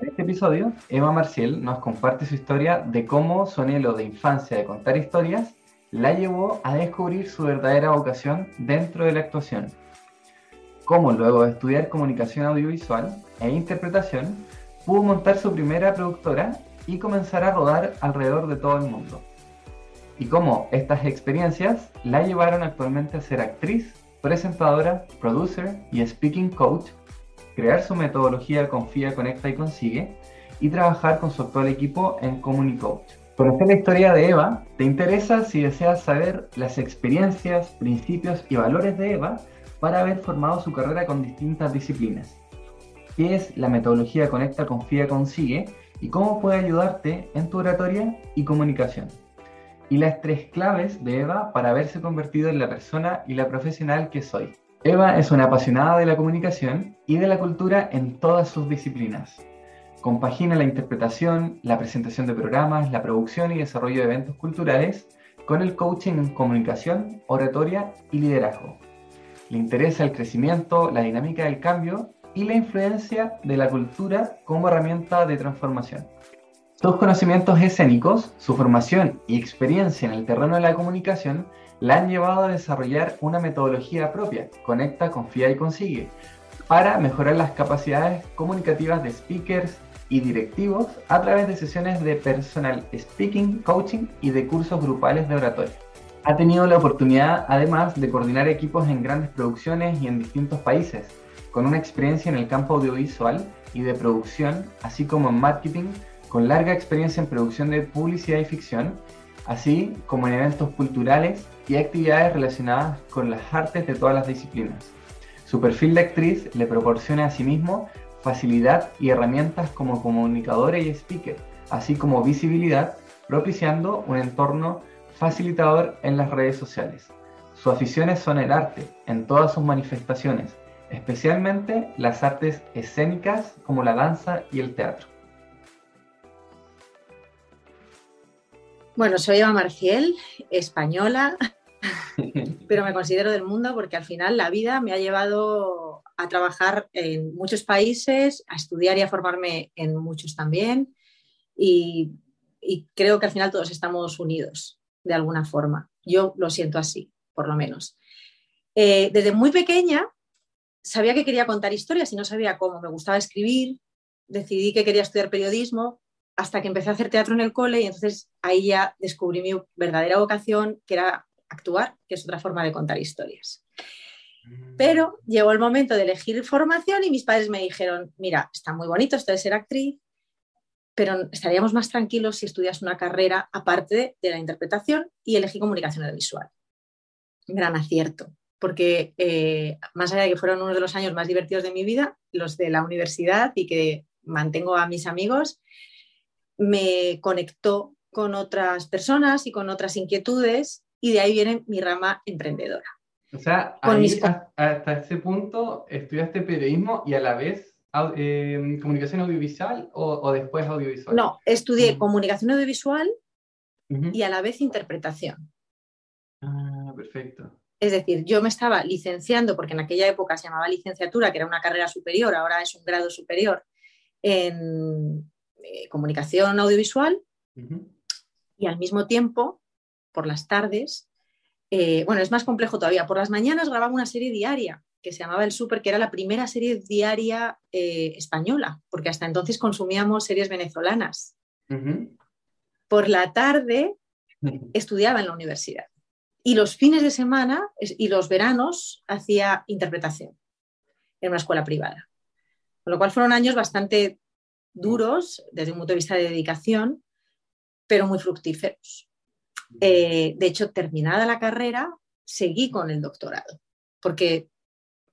En este episodio, Eva Marciel nos comparte su historia de cómo su anhelo de infancia de contar historias la llevó a descubrir su verdadera vocación dentro de la actuación. Cómo luego de estudiar comunicación audiovisual e interpretación, pudo montar su primera productora y comenzar a rodar alrededor de todo el mundo. Y cómo estas experiencias la llevaron actualmente a ser actriz, presentadora, producer y speaking coach, crear su metodología Confía, Conecta y Consigue y trabajar con su actual equipo en Comunicoach. Conocer la historia de Eva te interesa si deseas saber las experiencias, principios y valores de Eva para haber formado su carrera con distintas disciplinas. ¿Qué es la metodología Conecta, Confía, Consigue? y cómo puede ayudarte en tu oratoria y comunicación. Y las tres claves de Eva para haberse convertido en la persona y la profesional que soy. Eva es una apasionada de la comunicación y de la cultura en todas sus disciplinas. Compagina la interpretación, la presentación de programas, la producción y desarrollo de eventos culturales con el coaching en comunicación, oratoria y liderazgo. Le interesa el crecimiento, la dinámica del cambio y la influencia de la cultura como herramienta de transformación. Sus conocimientos escénicos, su formación y experiencia en el terreno de la comunicación la han llevado a desarrollar una metodología propia, Conecta, Confía y Consigue, para mejorar las capacidades comunicativas de speakers y directivos a través de sesiones de personal speaking, coaching y de cursos grupales de oratoria. Ha tenido la oportunidad, además, de coordinar equipos en grandes producciones y en distintos países, con una experiencia en el campo audiovisual y de producción, así como en marketing, con larga experiencia en producción de publicidad y ficción, así como en eventos culturales y actividades relacionadas con las artes de todas las disciplinas. Su perfil de actriz le proporciona a sí mismo facilidad y herramientas como comunicadora y speaker, así como visibilidad, propiciando un entorno facilitador en las redes sociales. Sus aficiones son el arte, en todas sus manifestaciones, especialmente las artes escénicas como la danza y el teatro. Bueno, soy Eva Marciel, española, pero me considero del mundo porque al final la vida me ha llevado a trabajar en muchos países, a estudiar y a formarme en muchos también. Y, creo que al final todos estamos unidos de alguna forma. Yo lo siento así, por lo menos. Eh, desde muy pequeña sabía que quería contar historias y no sabía cómo. Me gustaba escribir, decidí que quería estudiar periodismo hasta que empecé a hacer teatro en el cole y entonces ahí ya descubrí mi verdadera vocación, que era actuar, que es otra forma de contar historias. Mm. Pero llegó el momento de elegir formación y mis padres me dijeron, mira, está muy bonito esto de ser actriz, pero estaríamos más tranquilos si estudias una carrera aparte de la interpretación y elegí comunicación audiovisual. Gran acierto porque eh, más allá de que fueron uno de los años más divertidos de mi vida, los de la universidad y que mantengo a mis amigos, me conectó con otras personas y con otras inquietudes y de ahí viene mi rama emprendedora. O sea, hasta ese punto estudiaste periodismo y a la vez eh, comunicación audiovisual o, después audiovisual? No, estudié comunicación audiovisual y a la vez interpretación. Ah, perfecto. Es decir, yo me estaba licenciando, porque en aquella época se llamaba licenciatura, que era una carrera superior, ahora es un grado superior en eh, comunicación audiovisual, y al mismo tiempo, por las tardes, eh, bueno, es más complejo todavía, por las mañanas grababa una serie diaria que se llamaba El Super, que era la primera serie diaria eh, española, porque hasta entonces consumíamos series venezolanas. Por la tarde estudiaba en la universidad. Y los fines de semana y los veranos hacía interpretación en una escuela privada. Con lo cual fueron años bastante duros desde un punto de vista de dedicación, pero muy fructíferos. Eh, de hecho, terminada la carrera, seguí con el doctorado, porque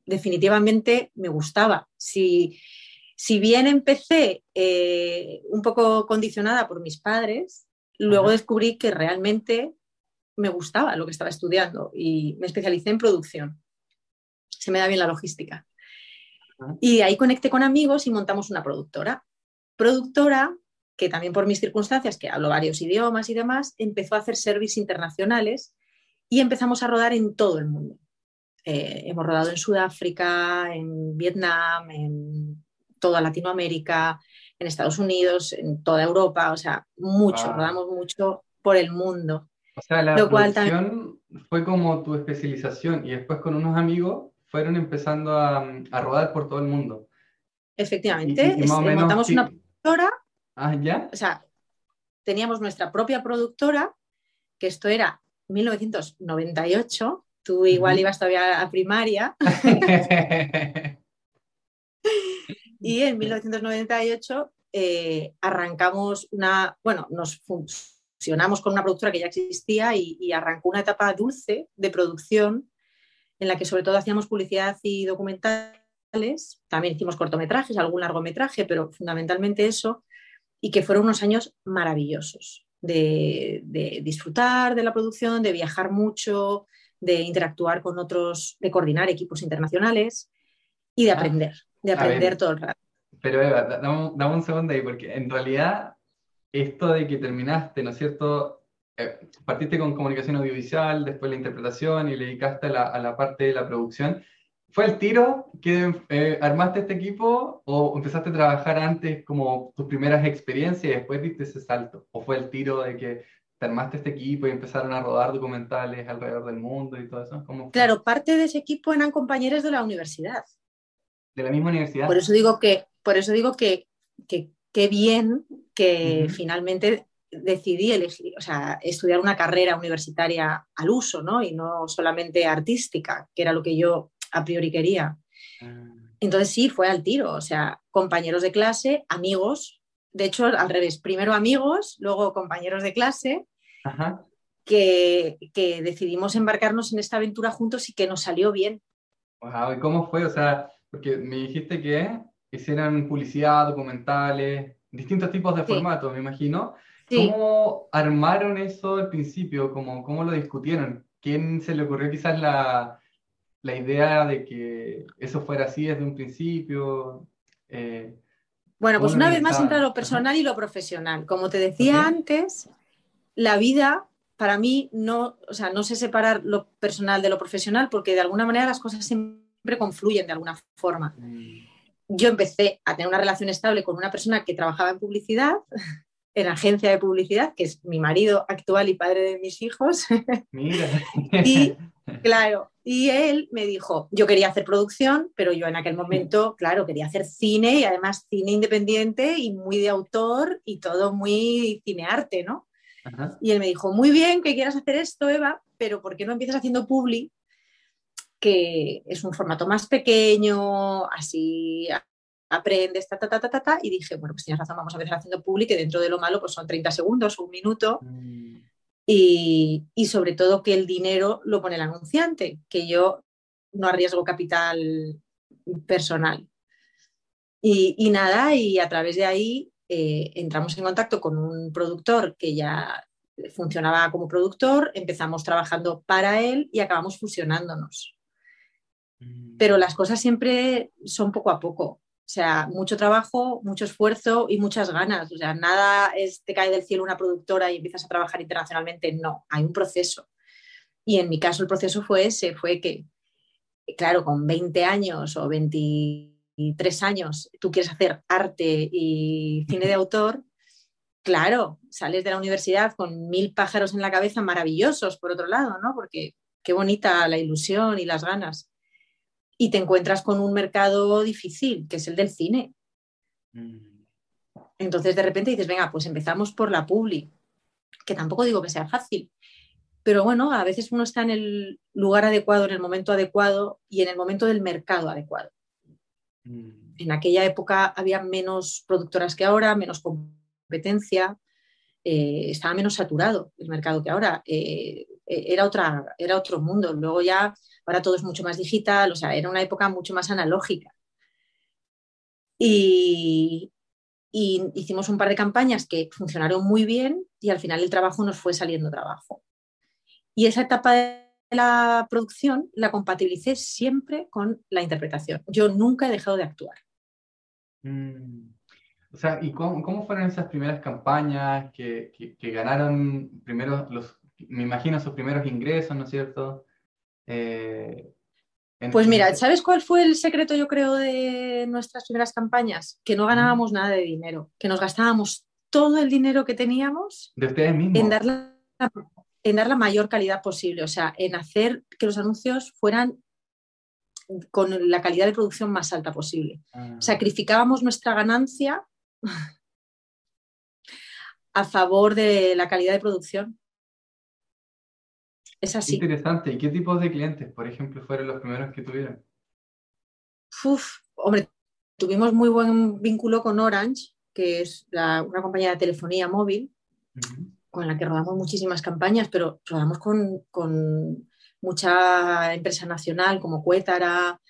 definitivamente me gustaba. Si, bien empecé eh, un poco condicionada por mis padres, luego descubrí que realmente me gustaba lo que estaba estudiando y me especialicé en producción. Se me da bien la logística. Y ahí conecté con amigos y montamos una productora. Productora que también por mis circunstancias, que hablo varios idiomas y demás, empezó a hacer servicios internacionales y empezamos a rodar en todo el mundo. Eh, hemos rodado en Sudáfrica, en Vietnam, en toda Latinoamérica, en Estados Unidos, en toda Europa, o sea, mucho, rodamos mucho por el mundo. O sea, la producción fue como tu especialización y después con unos amigos fueron empezando a, a rodar por todo el mundo. Efectivamente, montamos una productora. Ah, ¿ya? O sea, teníamos nuestra propia productora, que esto era 1998, tú igual ibas todavía a primaria. y en 1998 eh, arrancamos una, bueno, nos fusionamos con una productora que ya existía y, arrancó una etapa dulce de producción en la que sobre todo hacíamos publicidad y documentales, también hicimos cortometrajes, algún largometraje, pero fundamentalmente eso, y que fueron unos años maravillosos de, disfrutar de la producción, de viajar mucho, de interactuar con otros, de coordinar equipos internacionales y de ah, aprender, de aprender todo el rato. Pero Eva, dame, un segundo ahí, porque en realidad esto de que terminaste, ¿no es cierto? Eh, partiste con comunicación audiovisual, después la interpretación y le dedicaste a la, parte de la producción. ¿Fue el tiro que eh, armaste este equipo o empezaste a trabajar antes como tus primeras experiencias y después diste ese salto? ¿O fue el tiro de que te armaste este equipo y empezaron a rodar documentales alrededor del mundo y todo eso? claro, parte de ese equipo eran compañeros de la universidad. ¿De la misma universidad? Por eso digo que por eso digo que qué bien que finalmente decidí elegir, o sea, estudiar una carrera universitaria al uso, ¿no? Y no solamente artística, que era lo que yo a priori quería. Ah. Entonces sí, fue al tiro, o sea, compañeros de clase, amigos, de hecho al revés, primero amigos, luego compañeros de clase, Que, que, decidimos embarcarnos en esta aventura juntos y que nos salió bien. ¿y cómo fue? O sea, porque me dijiste que hicieran publicidad, documentales, distintos tipos de formatos, me imagino. ¿Cómo armaron eso al principio? ¿Cómo, ¿Cómo lo discutieron? ¿Quién se le ocurrió quizás la, la idea de que eso fuera así desde un principio? Eh, bueno, pues una vez más entra lo personal y lo profesional. Como te decía antes, la vida para mí no, o sea, no sé separar lo personal de lo profesional porque de alguna manera las cosas siempre confluyen de alguna forma. Mm yo empecé a tener una relación estable con una persona que trabajaba en publicidad, en agencia de publicidad, que es mi marido actual y padre de mis hijos. Mira. y claro, y él me dijo, yo quería hacer producción, pero yo en aquel momento, claro, quería hacer cine y además cine independiente y muy de autor y todo muy cinearte, ¿no? Y él me dijo, muy bien que quieras hacer esto, Eva, pero ¿por qué no empiezas haciendo publi que es un formato más pequeño, así aprendes, ta, ta, ta, ta, ta, y dije, bueno, pues tienes razón, vamos a empezar haciendo público, y dentro de lo malo pues son 30 segundos o un minuto, mm. Y, y, sobre todo que el dinero lo pone el anunciante, que yo no arriesgo capital personal. Y, y nada, y a través de ahí eh, entramos en contacto con un productor que ya funcionaba como productor, empezamos trabajando para él y acabamos fusionándonos. Mm. Pero las cosas siempre son poco a poco. O sea, mucho trabajo, mucho esfuerzo y muchas ganas. O sea, nada es te cae del cielo una productora y empiezas a trabajar internacionalmente. No, hay un proceso. Y en mi caso el proceso fue ese, fue que, claro, con 20 años o 23 años tú quieres hacer arte y cine de autor, claro, sales de la universidad con mil pájaros en la cabeza maravillosos, por otro lado, ¿no? Porque qué bonita la ilusión y las ganas y te encuentras con un mercado difícil, que es el del cine. Mm. Entonces de repente dices, venga, pues empezamos por la publi, que tampoco digo que sea fácil, pero bueno, a veces uno está en el lugar adecuado, en el momento adecuado y en el momento del mercado adecuado. Mm. En aquella época había menos productoras que ahora, menos competencia, eh, estaba menos saturado el mercado que ahora. Eh, e, era, otra, era otro mundo. Luego ya, ahora todo es mucho más digital, o sea, era una época mucho más analógica. Y, hicimos un par de campañas que funcionaron muy bien y al final el trabajo nos fue saliendo trabajo. Y esa etapa de la producción la compatibilicé siempre con la interpretación. Yo nunca he dejado de actuar. Mm. O sea, ¿y cómo, fueron esas primeras campañas que, que ganaron primero los me imagino sus primeros ingresos, ¿no es cierto? Eh, Pues mira, ¿sabes cuál fue el secreto, yo creo, de nuestras primeras campañas? Que no ganábamos nada de dinero, que nos gastábamos todo el dinero que teníamos de ustedes mismos. En, dar la, en dar la mayor calidad posible, o sea, en hacer que los anuncios fueran con la calidad de producción más alta posible. Ah. Sacrificábamos nuestra ganancia a favor de la calidad de producción. Es así. Interesante. ¿Y qué tipos de clientes, por ejemplo, fueron los primeros que tuvieron? Uf, hombre, tuvimos muy buen vínculo con Orange, que es una compañía de telefonía móvil, con la que rodamos muchísimas campañas, pero rodamos con, mucha empresa nacional como Cuétara,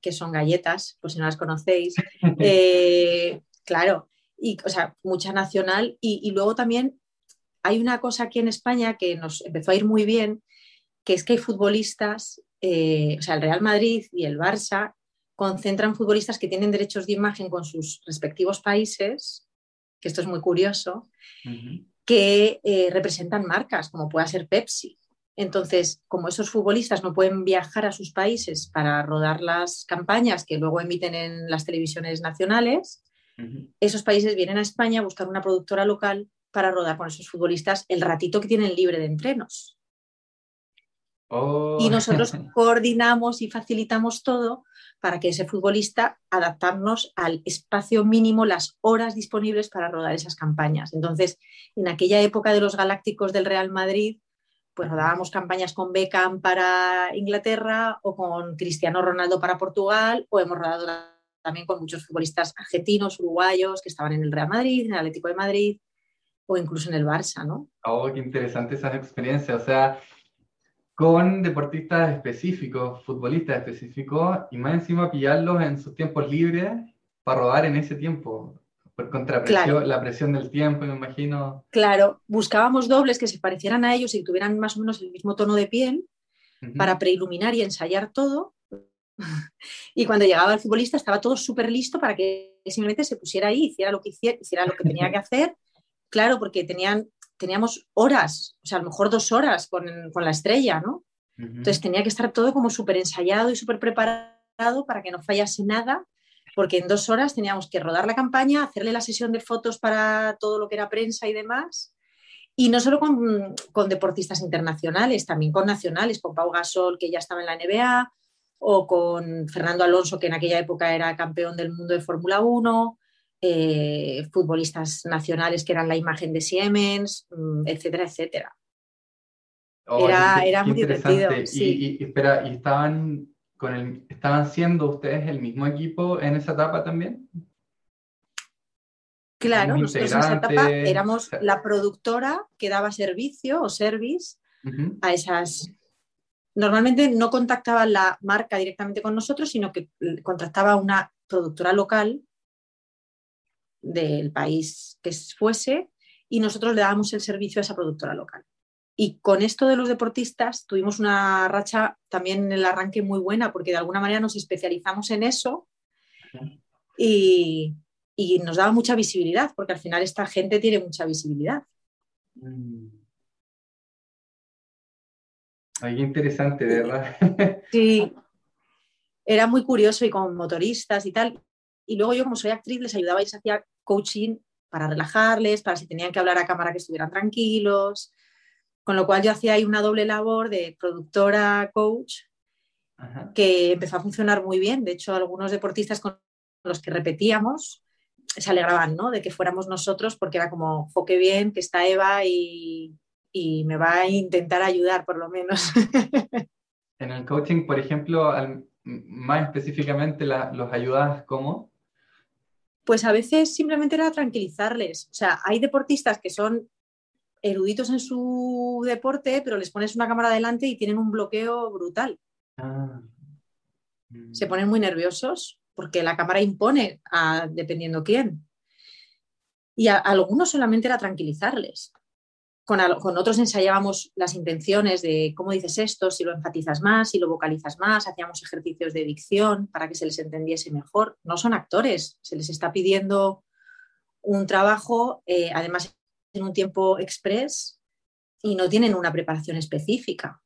que son galletas, por si no las conocéis. Eh, claro, y, o sea, mucha nacional. Y, luego también hay una cosa aquí en España que nos empezó a ir muy bien, que es que hay futbolistas, eh, o sea, el Real Madrid y el Barça concentran futbolistas que tienen derechos de imagen con sus respectivos países, que esto es muy curioso, que eh, representan marcas, como pueda ser Pepsi. Entonces, como esos futbolistas no pueden viajar a sus países para rodar las campañas que luego emiten en las televisiones nacionales, esos países vienen a España a buscar una productora local para rodar con esos futbolistas el ratito que tienen libre de entrenos. Oh. Y nosotros coordinamos y facilitamos todo para que ese futbolista adaptarnos al espacio mínimo, las horas disponibles para rodar esas campañas. Entonces, en aquella época de los Galácticos del Real Madrid, pues rodábamos campañas con Beckham para Inglaterra o con Cristiano Ronaldo para Portugal o hemos rodado también con muchos futbolistas argentinos, uruguayos que estaban en el Real Madrid, en el Atlético de Madrid o incluso en el Barça, ¿no? Oh, qué interesante esas experiencias. O sea, con deportistas específicos, futbolistas específicos, y más encima pillarlos en sus tiempos libres para rodar en ese tiempo. Por contrapresión, la presión del tiempo, me imagino. Claro, buscábamos dobles que se parecieran a ellos y tuvieran más o menos el mismo tono de piel para preiluminar y ensayar todo. y cuando llegaba el futbolista estaba todo súper listo para que simplemente se pusiera ahí, hiciera lo que hiciera, hiciera lo que tenía que hacer. Claro, porque tenían, teníamos horas, o sea, a lo mejor dos horas con, con la estrella, ¿no? Entonces tenía que estar todo como súper ensayado y súper preparado para que no fallase nada porque en dos horas teníamos que rodar la campaña, hacerle la sesión de fotos para todo lo que era prensa y demás. Y no solo con, deportistas internacionales, también con nacionales, con Pau Gasol, que ya estaba en la NBA, o con Fernando Alonso, que en aquella época era campeón del mundo de Fórmula 1, eh, futbolistas nacionales que eran la imagen de Siemens, mm, etcétera, etcétera. Oh, era, muy divertido. y, espera, ¿y estaban ¿estaban siendo ustedes el mismo equipo en esa etapa también? Claro, nosotros en esa etapa éramos la productora que daba servicio o service a esas. Normalmente no contactaba la marca directamente con nosotros, sino que contactaba una productora local del país que fuese y nosotros le dábamos el servicio a esa productora local. Y con esto de los deportistas tuvimos una racha también en el arranque muy buena, porque de alguna manera nos especializamos en eso y, nos daba mucha visibilidad, porque al final esta gente tiene mucha visibilidad. Mm. Ay, interesante, ¿verdad? Sí, era muy curioso y con motoristas y tal. Y luego yo, como soy actriz, les ayudaba y les hacía coaching para relajarles, para si tenían que hablar a cámara que estuvieran tranquilos. Con lo cual yo hacía ahí una doble labor de productora, coach, que empezó a funcionar muy bien. De hecho, algunos deportistas con los que repetíamos se alegraban ¿no? de que fuéramos nosotros porque era como, foque bien, que está Eva y, me va a intentar ayudar por lo menos. en el coaching, por ejemplo, más específicamente, ¿los ayudas cómo? Pues a veces simplemente era tranquilizarles. O sea, hay deportistas que son eruditos en su deporte, pero les pones una cámara delante y tienen un bloqueo brutal. Ah. Se ponen muy nerviosos porque la cámara impone a, dependiendo quién. Y a, algunos solamente era tranquilizarles. Con, otros ensayábamos las intenciones de cómo dices esto, si lo enfatizas más, si lo vocalizas más, hacíamos ejercicios de dicción para que se les entendiese mejor. No son actores, se les está pidiendo un trabajo, eh, además en un tiempo express y no tienen una preparación específica.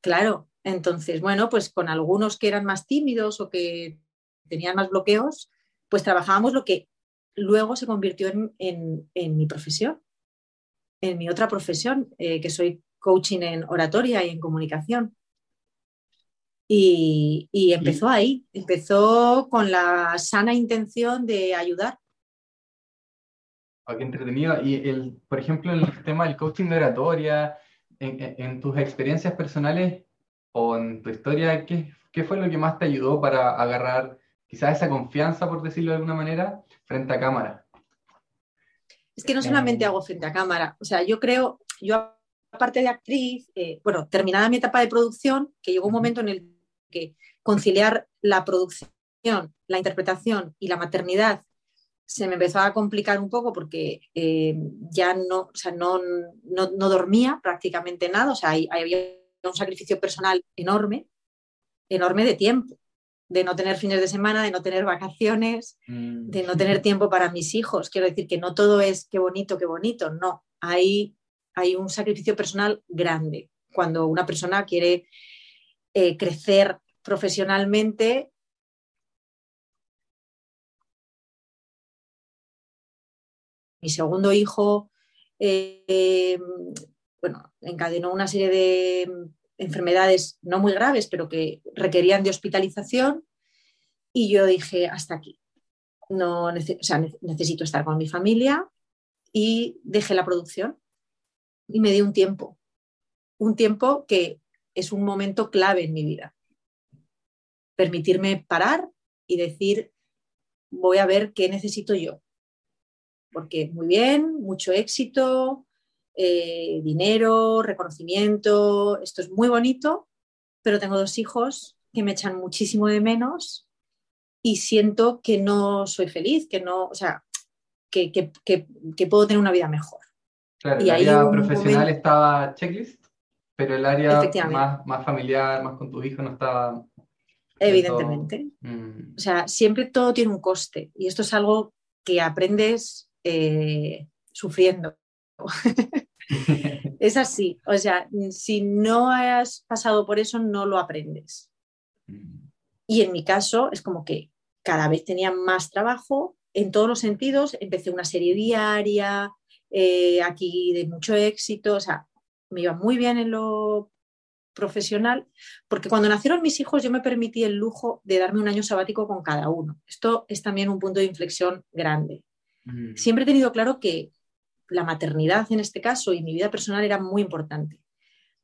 Claro, Entonces, bueno, pues con algunos que eran más tímidos o que tenían más bloqueos, pues trabajábamos lo que luego se convirtió en, mi profesión, en mi otra profesión, eh, que soy coaching en oratoria y en comunicación. Y, empezó ahí, empezó con la sana intención de ayudar. Oh, qué entretenido. Y, el, por ejemplo, en el tema del coaching de oratoria, en, tus experiencias personales o en tu historia, ¿qué, ¿qué, fue lo que más te ayudó para agarrar quizás esa confianza, por decirlo de alguna manera, frente a cámara? Es que no solamente hago frente a cámara, o sea, yo creo, yo aparte de actriz, eh, bueno, terminada mi etapa de producción, que llegó un momento en el que conciliar la producción, la interpretación y la maternidad se me empezó a complicar un poco porque eh, ya no, no, no, dormía prácticamente nada, o sea, había un sacrificio personal enorme, enorme de tiempo, de no tener fines de semana, de no tener vacaciones, mm. de no tener tiempo para mis hijos. Quiero decir que no todo es qué bonito, qué bonito, no, hay, hay un sacrificio personal grande cuando una persona quiere eh, crecer profesionalmente mi segundo hijo eh, bueno, encadenó una serie de enfermedades no muy graves, pero que requerían de hospitalización y yo dije, hasta aquí. No necesito estar con mi familia y dejé la producción y me di un tiempo, un tiempo que es un momento clave en mi vida. Permitirme parar y decir, voy a ver qué necesito yo. Porque muy bien, mucho éxito, eh, dinero, reconocimiento, esto es muy bonito, pero tengo dos hijos que me echan muchísimo de menos y siento que no soy feliz, que no, o sea, que, puedo tener una vida mejor. Claro, y el área profesional estaba checklist pero el área más, familiar, más con tu hijo, no estaba... Evidentemente. Mm. O sea, siempre todo tiene un coste y esto es algo que aprendes eh, sufriendo. es así. O sea, si no has pasado por eso, no lo aprendes. Mm. Y en mi caso es como que cada vez tenía más trabajo en todos los sentidos. Empecé una serie diaria, eh, aquí de mucho éxito. O sea, me iba muy bien en lo profesional, porque cuando nacieron mis hijos yo me permití el lujo de darme un año sabático con cada uno. Esto es también un punto de inflexión grande. Mm. Siempre he tenido claro que la maternidad en este caso y mi vida personal era muy importante.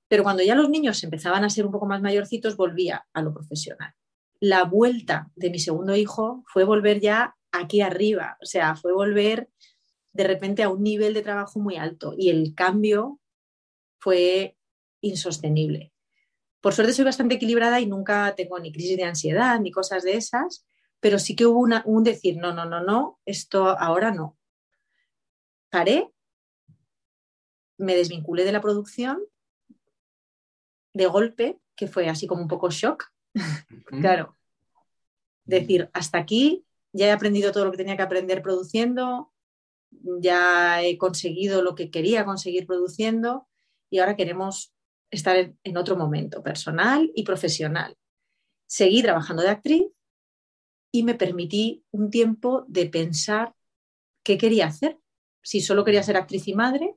Pero cuando ya los niños empezaban a ser un poco más mayorcitos, volvía a lo profesional. La vuelta de mi segundo hijo fue volver ya aquí arriba, o sea, fue volver de repente a un nivel de trabajo muy alto y el cambio fue insostenible. Por suerte soy bastante equilibrada y nunca tengo ni crisis de ansiedad ni cosas de esas, pero sí que hubo un decir, no, no, no, no, esto ahora no. Paré, me desvinculé de la producción de golpe, que fue así como un poco shock. claro, decir, hasta aquí ya he aprendido todo lo que tenía que aprender produciendo, ya he conseguido lo que quería conseguir produciendo y ahora queremos estar en, otro momento personal y profesional. Seguí trabajando de actriz y me permití un tiempo de pensar qué quería hacer, si solo quería ser actriz y madre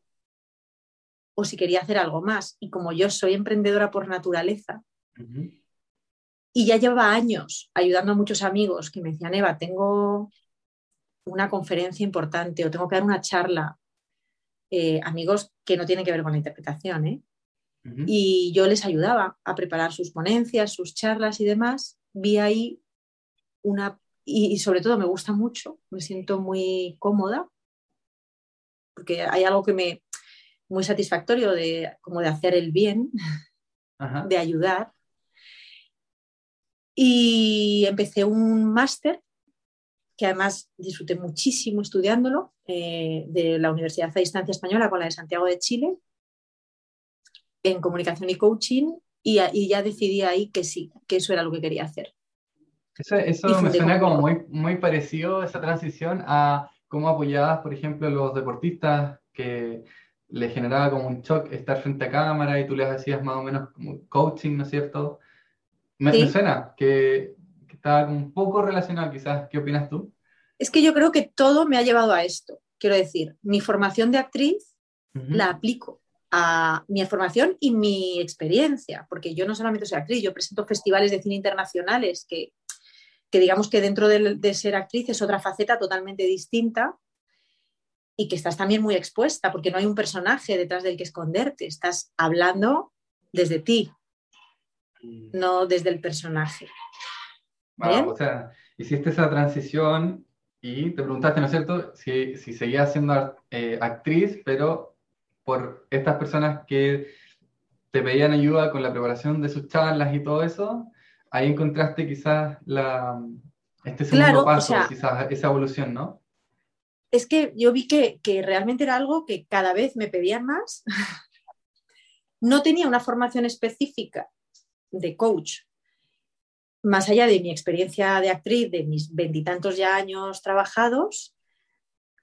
o si quería hacer algo más. Y como yo soy emprendedora por naturaleza, y ya llevaba años ayudando a muchos amigos que me decían, Eva, tengo una conferencia importante o tengo que dar una charla eh, amigos que no tienen que ver con la interpretación, ¿eh? Y yo les ayudaba a preparar sus ponencias, sus charlas y demás. Vi ahí una, y, sobre todo me gusta mucho, me siento muy cómoda, porque hay algo que me, muy satisfactorio de, como de hacer el bien, de ayudar. Y empecé un máster que además disfruté muchísimo estudiándolo, eh, de la Universidad a Distancia Española con la de Santiago de Chile, en comunicación y coaching, y, ya decidí ahí que sí, que eso era lo que quería hacer. Eso, me suena como muy, muy parecido, esa transición, a cómo apoyabas, por ejemplo, los deportistas que le generaba como un shock estar frente a cámara y tú les hacías más o menos como coaching, ¿no es cierto? Me, suena que, estaba un poco relacionado quizás. ¿Qué opinas tú? Es que yo creo que todo me ha llevado a esto. Quiero decir, mi formación de actriz la aplico a mi formación y mi experiencia, porque yo no solamente soy actriz, yo presento festivales de cine internacionales que, digamos que dentro de, ser actriz es otra faceta totalmente distinta y que estás también muy expuesta, porque no hay un personaje detrás del que esconderte, estás hablando desde ti, mm. no desde el personaje. o sea, hiciste esa transición y te preguntaste, ¿no es cierto?, si, si seguías siendo eh, actriz, pero por estas personas que te pedían ayuda con la preparación de sus charlas y todo eso, ahí encontraste quizás la, este segundo paso, quizás esa evolución, ¿no? Es que yo vi que, realmente era algo que cada vez me pedían más. no tenía una formación específica de coach, más allá de mi experiencia de actriz, de mis veintitantos ya años trabajados,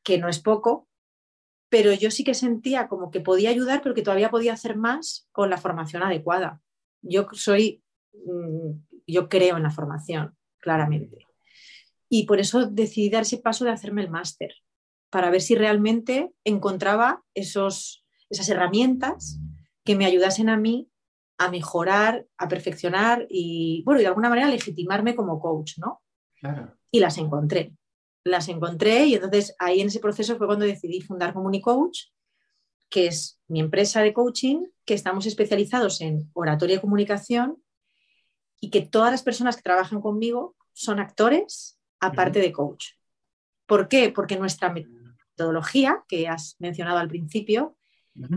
que no es poco, pero yo sí que sentía como que podía ayudar, pero que todavía podía hacer más con la formación adecuada. Yo soy, mm, yo creo en la formación, claramente. Y por eso decidí dar ese paso de hacerme el máster, para ver si realmente encontraba esos, esas herramientas que me ayudasen a mí a mejorar, a perfeccionar y, bueno, y de alguna manera legitimarme como coach, ¿no? Y las encontré las encontré y entonces ahí en ese proceso fue cuando decidí fundar Comunicoach, que es mi empresa de coaching, que estamos especializados en oratoria y comunicación y que todas las personas que trabajan conmigo son actores aparte de coach. ¿Por qué? Porque nuestra metodología, que has mencionado al principio,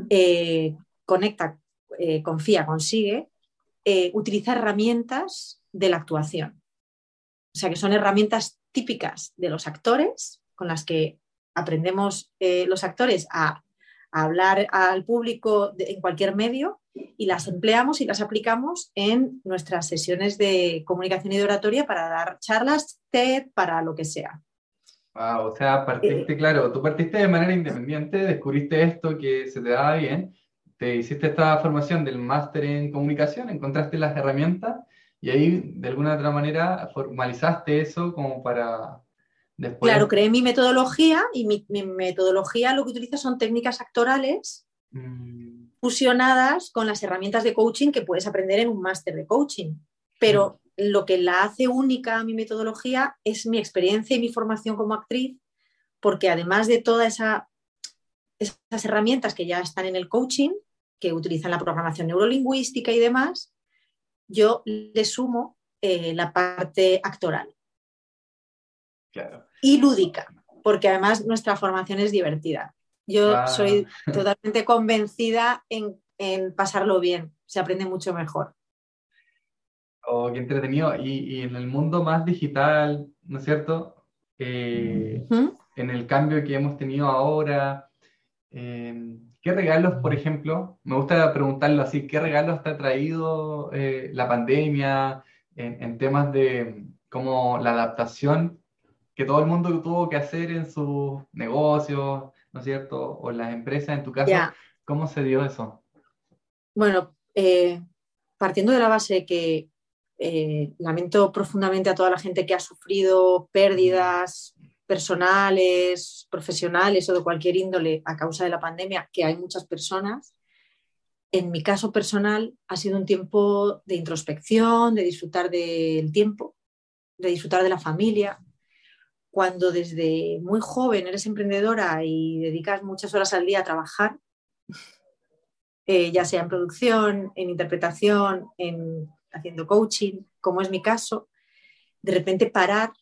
eh, conecta, eh, confía, consigue, eh, utiliza herramientas de la actuación. O sea, que son herramientas típicas de los actores, con las que aprendemos los actores a, hablar al público en cualquier medio y las empleamos y las aplicamos en nuestras sesiones de comunicación y de oratoria para dar charlas, TED, para lo que sea. O sea, partiste, eh, claro, tú partiste de manera independiente, descubriste esto que se te daba bien, te hiciste esta formación del máster en comunicación, encontraste las herramientas y ahí, de alguna otra manera, formalizaste eso como para después... Claro, creé mi metodología y mi, metodología lo que utiliza son técnicas actorales mm. fusionadas con las herramientas de coaching que puedes aprender en un máster de coaching. Pero. Lo que la hace única a mi metodología es mi experiencia y mi formación como actriz, porque además de todas esa, esas herramientas que ya están en el coaching, que utilizan la programación neurolingüística y demás, yo le sumo eh, la parte actoral. Y lúdica, porque además nuestra formación es divertida. Yo soy totalmente convencida en, pasarlo bien, se aprende mucho mejor. Oh, qué entretenido. Y, en el mundo más digital, ¿no es cierto? Eh, en el cambio que hemos tenido ahora, eh, ¿Qué regalos, por ejemplo, me gusta preguntarlo así, qué regalos te ha traído eh, la pandemia en, temas de como la adaptación que todo el mundo tuvo que hacer en sus negocios, ¿no es cierto? O las empresas, en tu caso, ¿cómo se dio eso? Bueno, eh, partiendo de la base que eh, lamento profundamente a toda la gente que ha sufrido pérdidas personales, profesionales o de cualquier índole a causa de la pandemia, que hay muchas personas, en mi caso personal ha sido un tiempo de introspección, de disfrutar del tiempo, de disfrutar de la familia. Cuando desde muy joven eres emprendedora y dedicas muchas horas al día a trabajar, eh, ya sea en producción, en interpretación, en haciendo coaching, como es mi caso, de repente parar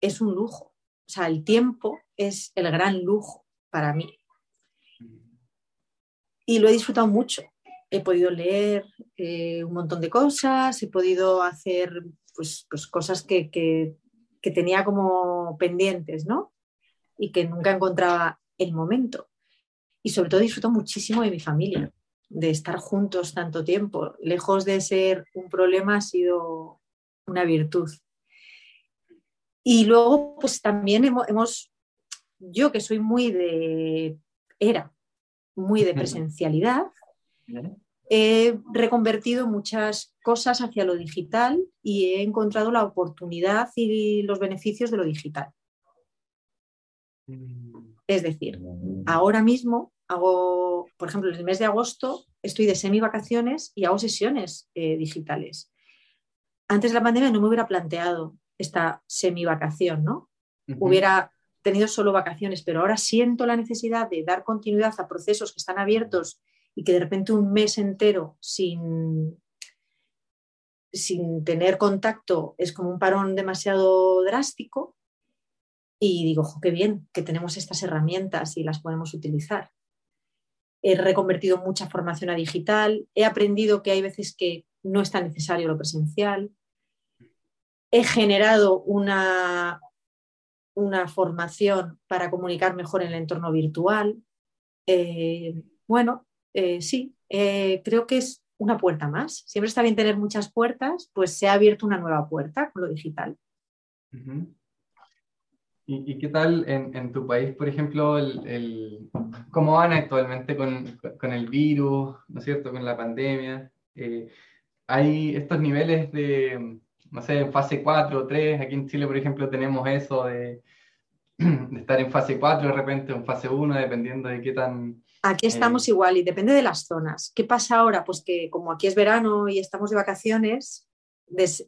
es un lujo o sea, el tiempo es el gran lujo para mí. Y lo he disfrutado mucho. He podido leer eh, un montón de cosas, he podido hacer pues, pues cosas que, que, tenía como pendientes, ¿no? Y que nunca encontraba el momento. Y sobre todo disfruto muchísimo de mi familia, de estar juntos tanto tiempo. Lejos de ser un problema, ha sido una virtud. Y luego, pues también hemos, yo que soy muy de, era muy de presencialidad, he reconvertido muchas cosas hacia lo digital y he encontrado la oportunidad y los beneficios de lo digital. Mm. Es decir, ahora mismo hago, por ejemplo, en el mes de agosto estoy de semi vacaciones y hago sesiones eh, digitales. Antes de la pandemia no me hubiera planteado esta semi vacación, ¿no? Hubiera tenido solo vacaciones, pero ahora siento la necesidad de dar continuidad a procesos que están abiertos y que de repente un mes entero sin, sin tener contacto es como un parón demasiado drástico. Y digo, qué bien que tenemos estas herramientas y las podemos utilizar. He reconvertido mucha formación a digital, he aprendido que hay veces que no es tan necesario lo presencial, he generado una, una formación para comunicar mejor en el entorno virtual. Eh, bueno, eh, sí, eh, creo que es una puerta más. Siempre está bien tener muchas puertas, pues se ha abierto una nueva puerta con lo digital. ¿Y, qué tal en, tu país, por ejemplo, el, cómo van actualmente con, el virus, ¿no es cierto?, con la pandemia. Eh, hay estos niveles de, no sé, en fase 4 o 3, aquí en Chile, por ejemplo, tenemos eso de, de estar en fase 4 de repente, en fase 1, dependiendo de qué tan Aquí estamos igual y depende de las zonas. ¿Qué pasa ahora? Pues que como aquí es verano y estamos de vacaciones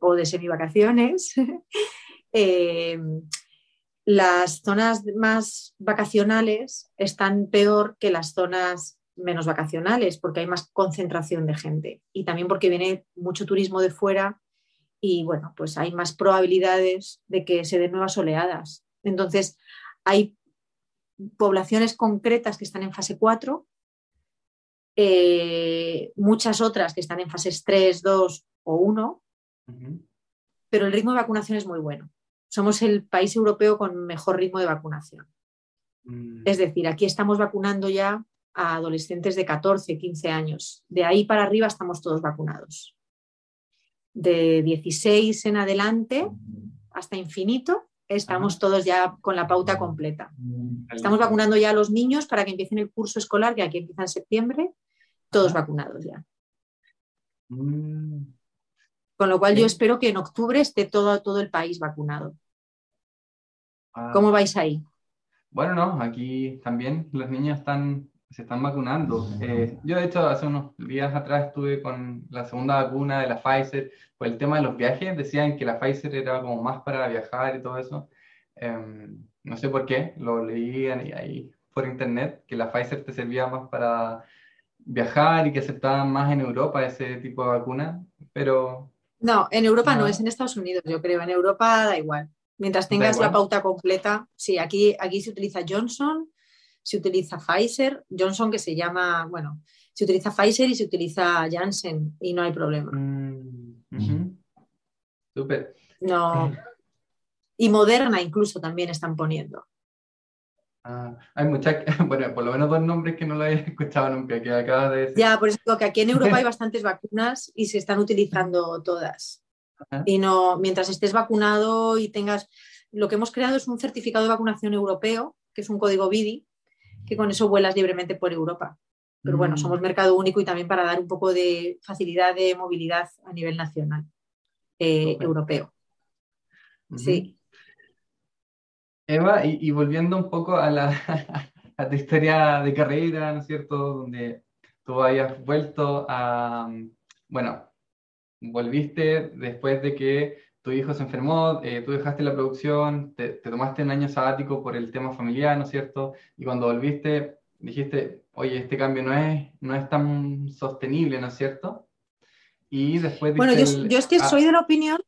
o de semivacaciones, eh, las zonas más vacacionales están peor que las zonas menos vacacionales porque hay más concentración de gente y también porque viene mucho turismo de fuera y bueno, pues hay más probabilidades de que se den nuevas oleadas. Entonces, hay poblaciones concretas que están en fase 4, eh, muchas otras que están en fases 3, 2 o 1, pero el ritmo de vacunación es muy bueno. Somos el país europeo con mejor ritmo de vacunación. Mm. Es decir, aquí estamos vacunando ya a adolescentes de 14, 15 años. De ahí para arriba estamos todos vacunados. De 16 en adelante hasta infinito estamos todos ya con la pauta completa. Mm, estamos vacunando ya a los niños para que empiecen el curso escolar, que aquí empieza en septiembre, todos vacunados ya. Mm. Con lo cual yo espero que en octubre esté todo, todo el país vacunado. Ah. ¿Cómo vais ahí? Bueno, no, aquí también los niños están, se están vacunando. Eh, yo de hecho hace unos días atrás estuve con la segunda vacuna de la Pfizer, por el tema de los viajes, decían que la Pfizer era como más para viajar y todo eso. Em, no sé por qué, lo leí ahí por internet, que la Pfizer te servía más para viajar y que aceptaban más en Europa ese tipo de vacuna, pero... No, en Europa no, es en Estados Unidos, yo creo. En Europa da igual. Mientras tengas la pauta completa, sí, aquí, aquí se utiliza Johnson, se utiliza Pfizer, Johnson que se llama, bueno, se utiliza Pfizer y se utiliza Janssen y no hay problema. Mm. Súper. No. Y Moderna incluso también están poniendo. Ah, hay muchas, bueno, por lo menos dos nombres que no lo he escuchado nunca, que acaba de decir. Ya, por eso que aquí en Europa hay bastantes vacunas y se están utilizando todas. Y no, mientras estés vacunado y tengas, lo que hemos creado es un certificado de vacunación europeo, que es un código BIDI, que con eso vuelas libremente por Europa. Pero bueno, mm. somos mercado único y también para dar un poco de facilidad de movilidad a nivel nacional eh, europeo. Sí. Eva, y, volviendo un poco a, la, a tu historia de carrera, ¿no es cierto? Donde tú habías vuelto a, bueno, volviste después de que tu hijo se enfermó, eh, tú dejaste la producción, te, te, tomaste un año sabático por el tema familiar, ¿no es cierto? Y cuando volviste, dijiste, oye, este cambio no es, no es tan sostenible, ¿no es cierto? Y después... Bueno, yo, es que ah. soy de la opinión,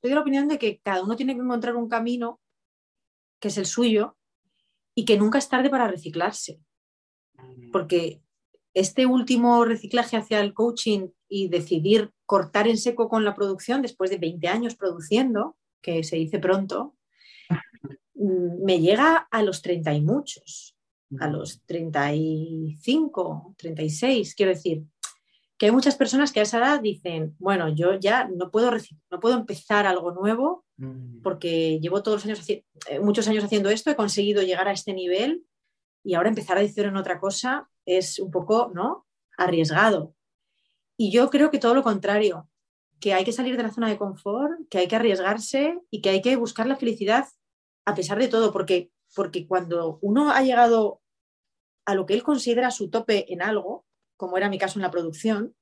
soy de la opinión de que cada uno tiene que encontrar un camino que es el suyo y que nunca es tarde para reciclarse. Mm. Porque este último reciclaje hacia el coaching y decidir cortar en seco con la producción después de 20 años produciendo, que se dice pronto, mm, me llega a los 30 y muchos a los 35, 36. Quiero decir, que hay muchas personas que a esa edad dicen, bueno, yo ya no puedo, no puedo empezar algo nuevo mm. porque llevo todos los años, eh, muchos años haciendo esto, he conseguido llegar a este nivel y ahora empezar a decir en otra cosa es un poco, ¿no? Arriesgado. Y yo creo que todo lo contrario, que hay que salir de la zona de confort, que hay que arriesgarse y que hay que buscar la felicidad a pesar de todo, porque, porque cuando uno ha llegado a lo que él considera su tope en algo, como era mi caso en la producción,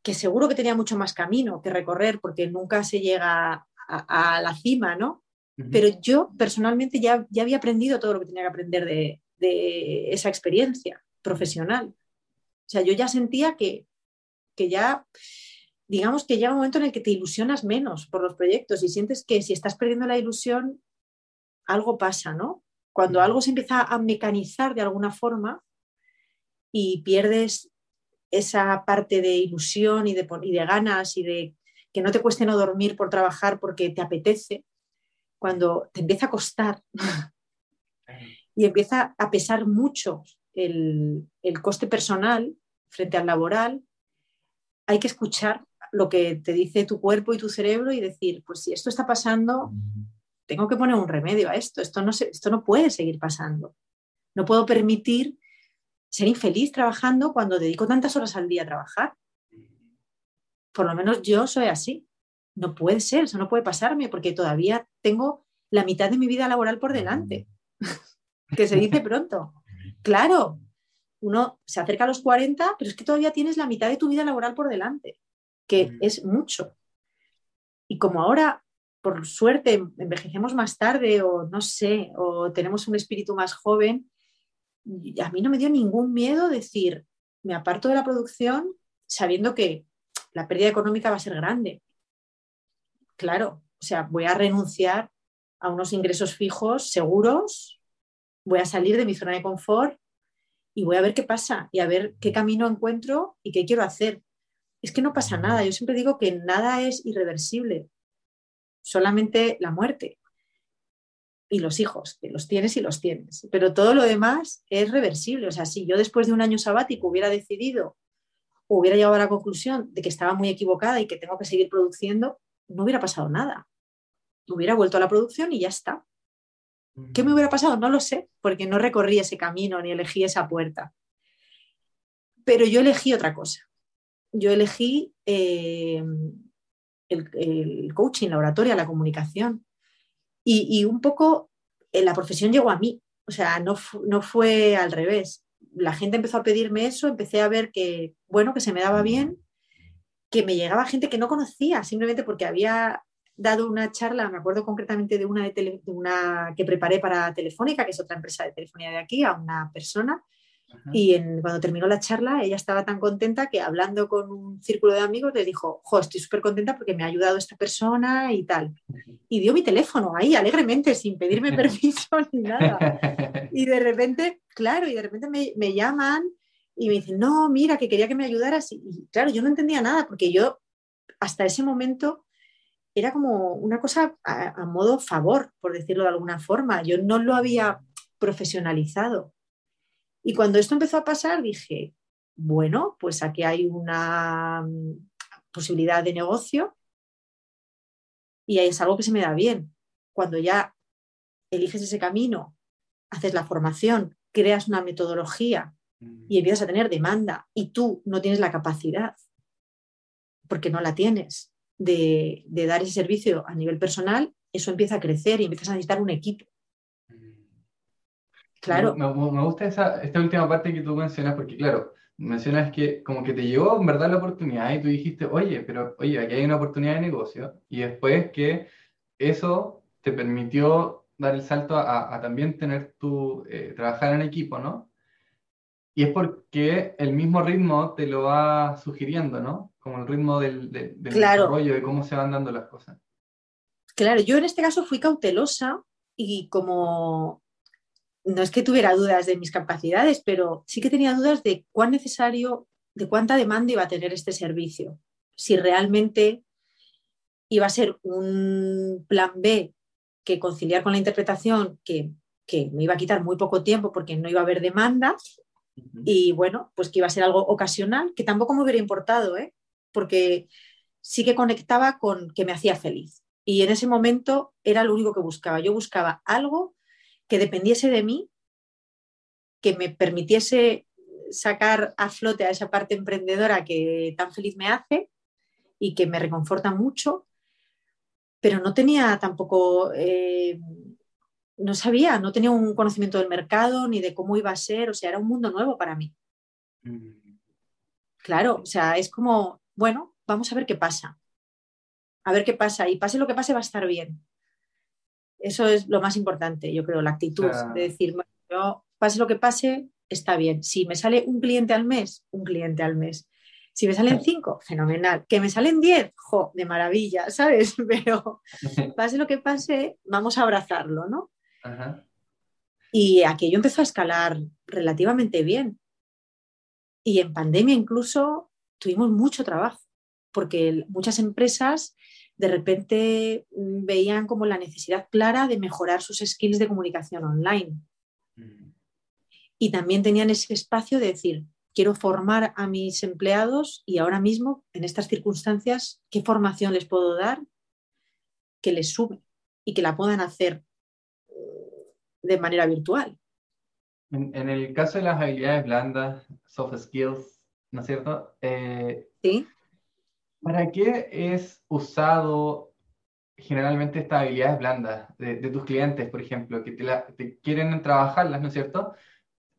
que seguro que tenía mucho más camino que recorrer porque nunca se llega a, la cima, ¿no? Pero yo personalmente ya, ya había aprendido todo lo que tenía que aprender de, de esa experiencia profesional. O sea, yo ya sentía que, que ya, digamos que llega un momento en el que te ilusionas menos por los proyectos y sientes que si estás perdiendo la ilusión, algo pasa, ¿no? Cuando algo se empieza a mecanizar de alguna forma y pierdes esa parte de ilusión y de, y de ganas y de que no te cueste no dormir por trabajar porque te apetece, cuando te empieza a costar y empieza a pesar mucho el, coste personal frente al laboral, hay que escuchar lo que te dice tu cuerpo y tu cerebro y decir, pues si esto está pasando, tengo que poner un remedio a esto, esto no, esto no puede seguir pasando. No puedo permitir ser infeliz trabajando cuando dedico tantas horas al día a trabajar. Por lo menos yo soy así. No puede ser, eso no puede pasarme porque todavía tengo la mitad de mi vida laboral por delante, que se dice pronto. Claro, uno se acerca a los 40, pero es que todavía tienes la mitad de tu vida laboral por delante, que es mucho. Y como ahora, por suerte, envejecemos más tarde o no sé, o tenemos un espíritu más joven, a mí no me dio ningún miedo decir, me aparto de la producción sabiendo que la pérdida económica va a ser grande. Claro, o sea, voy a renunciar a unos ingresos fijos seguros voy a salir de mi zona de confort y voy a ver qué pasa y a ver qué camino encuentro y qué quiero hacer. Es que no pasa nada. Yo siempre digo que nada es irreversible, solamente la muerte y los hijos, que los tienes y los tienes. Pero todo lo demás es reversible. O sea, si yo después de un año sabático hubiera decidido, hubiera llegado a la conclusión de que estaba muy equivocada y que tengo que seguir produciendo, no hubiera pasado nada. Hubiera vuelto a la producción y ya está. ¿Qué me hubiera pasado? No lo sé, porque no recorrí ese camino ni elegí esa puerta. Pero yo elegí otra cosa. Yo elegí eh, el, coaching, la oratoria, la comunicación. Y, un poco eh, la profesión llegó a mí. O sea, no, no fue al revés. La gente empezó a pedirme eso, empecé a ver que, bueno, que se me daba bien, que me llegaba gente que no conocía, simplemente porque había dado una charla, me acuerdo concretamente de una, de, una que preparé para Telefónica, que es otra empresa de telefonía de aquí, a una persona. Y en, cuando terminó la charla, ella estaba tan contenta que hablando con un círculo de amigos le dijo, jo, estoy súper contenta porque me ha ayudado esta persona y tal. Y dio mi teléfono ahí alegremente, sin pedirme permiso ni nada. Y de repente, claro, y de repente me, me llaman y me dicen, no, mira, que quería que me ayudaras. Y claro, yo no entendía nada porque yo hasta ese momento era como una cosa a, modo favor, por decirlo de alguna forma. Yo no lo había profesionalizado. Y cuando esto empezó a pasar, dije, bueno, pues aquí hay una mm, posibilidad de negocio y es algo que se me da bien. Cuando ya eliges ese camino, haces la formación, creas una metodología mm. y empiezas a tener demanda y tú no tienes la capacidad, porque no la tienes, de, dar ese servicio a nivel personal, eso empieza a crecer y empiezas a necesitar un equipo. Claro. Me, gusta esa, esta última parte que tú mencionas, porque claro, mencionas que como que te llegó en verdad la oportunidad y tú dijiste, oye, pero oye, aquí hay una oportunidad de negocio, y después que eso te permitió dar el salto a, también tener tu, eh, trabajar en equipo, ¿no? Y es porque el mismo ritmo te lo va sugiriendo, ¿no? Como el ritmo del, desarrollo, de cómo se van dando las cosas. Claro, yo en este caso fui cautelosa y como no es que tuviera dudas de mis capacidades, pero sí que tenía dudas de cuán necesario, de cuánta demanda iba a tener este servicio. Si realmente iba a ser un plan B que conciliar con la interpretación, que, que me iba a quitar muy poco tiempo porque no iba a haber demanda, y bueno, pues que iba a ser algo ocasional, que tampoco me hubiera importado, ¿eh? porque sí que conectaba con que me hacía feliz. Y en ese momento era lo único que buscaba. Yo buscaba algo que dependiese de mí, que me permitiese sacar a flote a esa parte emprendedora que tan feliz me hace y que me reconforta mucho, pero no tenía tampoco, eh, no sabía, no tenía un conocimiento del mercado ni de cómo iba a ser, o sea, era un mundo nuevo para mí. Mm. Claro, o sea, es como, bueno, vamos a ver qué pasa. A ver qué pasa y pase lo que pase va a estar bien. Eso es lo más importante, yo creo, la actitud de decir, bueno, yo, pase lo que pase, está bien. Si me sale un cliente al mes, un cliente al mes. Si me salen cinco, fenomenal. Que me salen diez, jo, de maravilla, ¿sabes? Pero pase lo que pase, vamos a abrazarlo, ¿no? Y aquello empezó a escalar relativamente bien. Y en pandemia incluso tuvimos mucho trabajo, porque muchas empresas de repente mm, veían como la necesidad clara de mejorar sus skills de comunicación online. Mm. Y también tenían ese espacio de decir, quiero formar a mis empleados y ahora mismo, en estas circunstancias, ¿qué formación les puedo dar que les sube y que la puedan hacer eh, de manera virtual? En, el caso de las habilidades blandas, soft skills, ¿no es cierto? Eh, sí. ¿Para qué es usado generalmente estas habilidades blandas de, tus clientes, por ejemplo, que te, quieren trabajarlas, ¿no es cierto?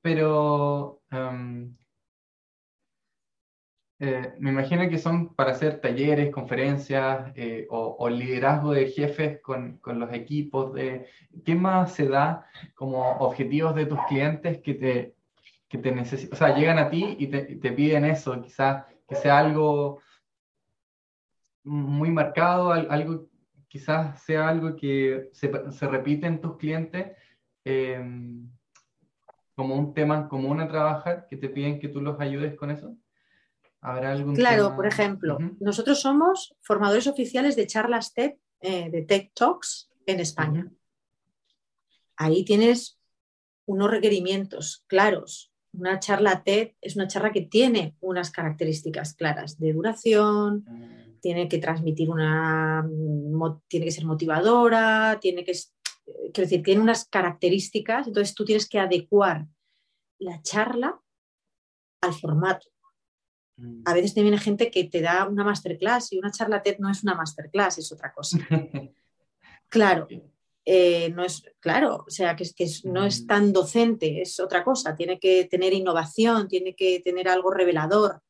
Pero em, eh, me imagino que son para hacer talleres, conferencias eh, o, liderazgo de jefes con, los equipos. De, ¿Qué más se da como objetivos de tus clientes que te, que te necesitan? O sea, llegan a ti y te, te piden eso, quizás que sea algo muy marcado, algo quizás sea algo que se, se repite en tus clientes em, como un tema común a trabajar, que te piden que tú los ayudes con eso. ¿Habrá algún claro, por ejemplo, nosotros somos formadores oficiales de charlas TED, eh, de TED Talks en España. Ahí tienes unos requerimientos claros. Una charla TED es una charla que tiene unas características claras de duración, mm tiene que transmitir una, tiene que ser motivadora, tiene que, quiero decir, tiene unas características, entonces tú tienes que adecuar la charla al formato. Mm. A veces te viene gente que te da una masterclass y una charla TED no es una masterclass, es otra cosa. claro, eh, no es, claro, o sea, que, que no es mm. tan docente, es otra cosa, tiene que tener innovación, tiene que tener algo revelador,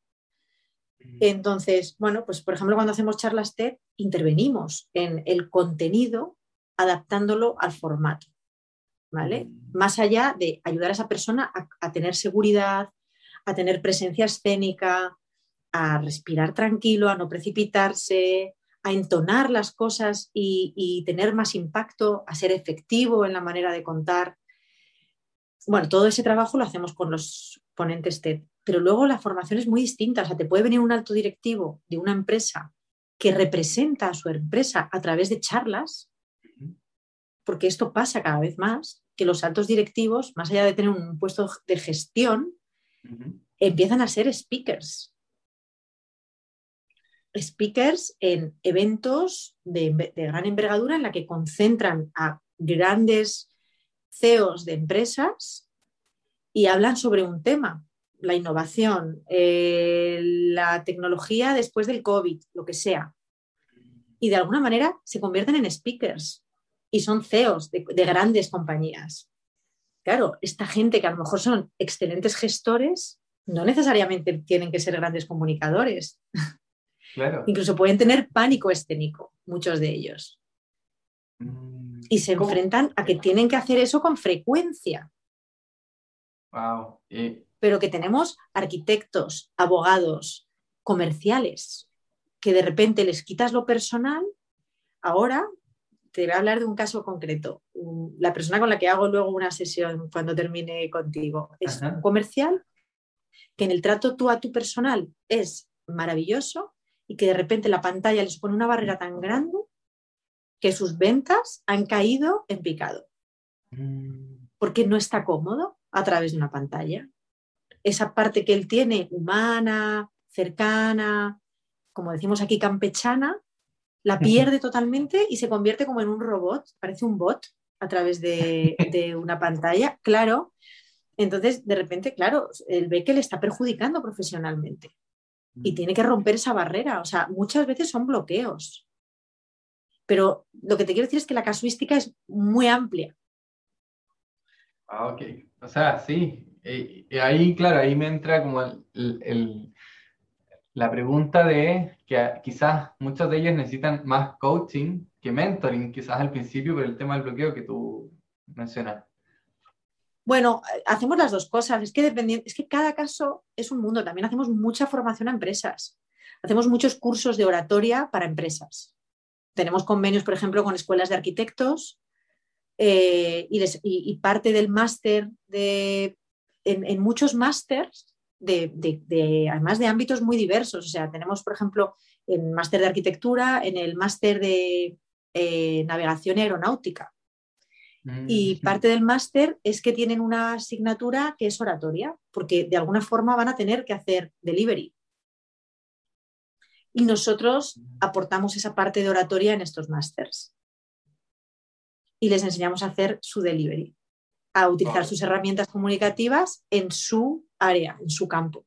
entonces, bueno, pues por ejemplo, cuando hacemos charlas TED, intervenimos en el contenido adaptándolo al formato, ¿vale? Más allá de ayudar a esa persona a, tener seguridad, a tener presencia escénica, a respirar tranquilo, a no precipitarse, a entonar las cosas y, y, tener más impacto, a ser efectivo en la manera de contar. Bueno, todo ese trabajo lo hacemos con los ponentes TED pero luego la formación es muy distinta. O sea, te puede venir un alto directivo de una empresa que representa a su empresa a través de charlas, porque esto pasa cada vez más, que los altos directivos, más allá de tener un puesto de gestión, empiezan a ser speakers. Speakers en eventos de, de gran envergadura en la que concentran a grandes CEOs de empresas y hablan sobre un tema la innovación, eh, la tecnología después del COVID, lo que sea. Y de alguna manera se convierten en speakers y son CEOs de, grandes compañías. Claro, esta gente que a lo mejor son excelentes gestores, no necesariamente tienen que ser grandes comunicadores. Incluso pueden tener pánico escénico, muchos de ellos. Mm, y se enfrentan a que tienen que hacer eso con frecuencia. Wow pero que tenemos arquitectos, abogados, comerciales, que de repente les quitas lo personal. Ahora te voy a hablar de un caso concreto. La persona con la que hago luego una sesión cuando termine contigo es un comercial que en el trato tú a tu personal es maravilloso y que de repente la pantalla les pone una barrera tan grande que sus ventas han caído en picado. Mm. Porque no está cómodo a través de una pantalla esa parte que él tiene humana, cercana, como decimos aquí, campechana, la pierde totalmente y se convierte como en un robot, parece un bot a través de, una pantalla. Claro, Entonces, de repente, claro, él ve que le está perjudicando profesionalmente y tiene que romper esa barrera. O sea, muchas veces son bloqueos. Pero lo que te quiero decir es que la casuística es muy amplia. Ah, ok. O sea, sí. Y, ahí, claro, ahí me entra como la pregunta de que quizás muchos de ellos necesitan más coaching que mentoring, quizás al principio, por el tema del bloqueo que tú mencionas. Bueno, hacemos las dos cosas. Es que, es que cada caso es un mundo. También hacemos mucha formación a empresas. Hacemos muchos cursos de oratoria para empresas. Tenemos convenios, por ejemplo, con escuelas de arquitectos eh, y, parte del máster de, en, muchos másters, de, además de ámbitos muy diversos. O sea, tenemos, por ejemplo, en máster de arquitectura, en el máster de eh, navegación aeronáutica y mm. parte del máster es que tienen una asignatura que es oratoria, porque de alguna forma van a tener que hacer delivery. Y nosotros aportamos esa parte de oratoria en estos másters. Y les enseñamos a hacer su delivery, a utilizar sus herramientas comunicativas en su área, en su campo.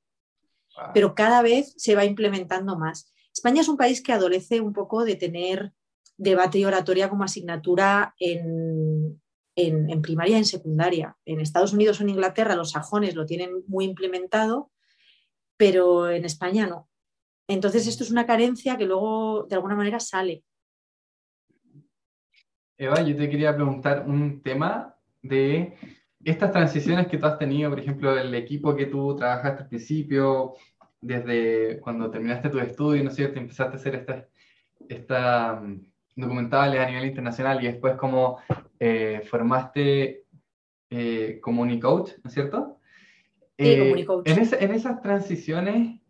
Pero cada vez se va implementando más. España es un país que adolece un poco de tener debate y oratoria como asignatura en, en, primaria y en secundaria. En Estados Unidos o en Inglaterra los sajones lo tienen muy implementado, pero en España no. Entonces esto es una carencia que luego de alguna manera sale. Eva, yo te quería preguntar un tema de estas transiciones que tú has tenido, por ejemplo, el equipo que tú trabajaste al principio, desde cuando terminaste tu estudio, ¿no es cierto? Empezaste a hacer esta, esta documentales a nivel internacional y después como eh, formaste eh, como Unicoach, ¿no es cierto? Eh, en, en, esas transiciones,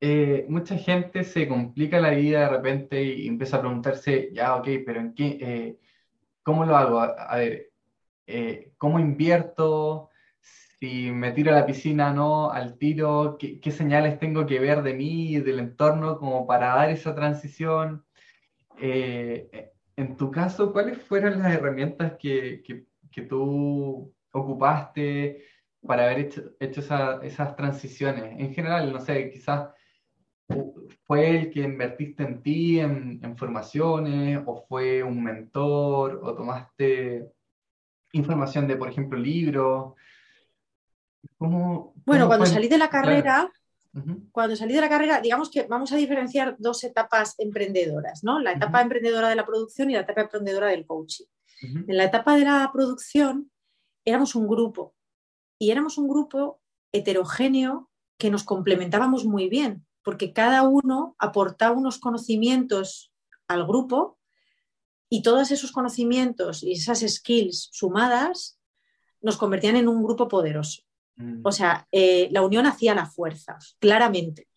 eh, mucha gente se complica la vida de repente y empieza a preguntarse, ya, ok, pero ¿en qué, ¿cómo lo hago? A, ver, ¿cómo invierto? Si me tiro a la piscina, no, al tiro, ¿qué, ¿qué, señales tengo que ver de mí del entorno como para dar esa transición? Eh, en tu caso, ¿cuáles fueron las herramientas que, que, tú ocupaste para haber hecho, hecho esas transiciones? En general, no sé, quizás fue el que invertiste en ti, en, formaciones, o fue un mentor, o tomaste información de, por ejemplo, libros. ¿Cómo, bueno, cuando salí de la carrera, cuando salí de la carrera, digamos que vamos a diferenciar dos etapas emprendedoras, ¿no? La etapa emprendedora de la producción y la etapa emprendedora del coaching. En la etapa de la producción éramos un grupo y éramos un grupo heterogéneo que nos complementábamos muy bien, porque cada uno aportaba unos conocimientos al grupo y todos esos conocimientos y esas skills sumadas nos convertían en un grupo poderoso. Mm. O sea, eh, la unión hacía la fuerza, claramente,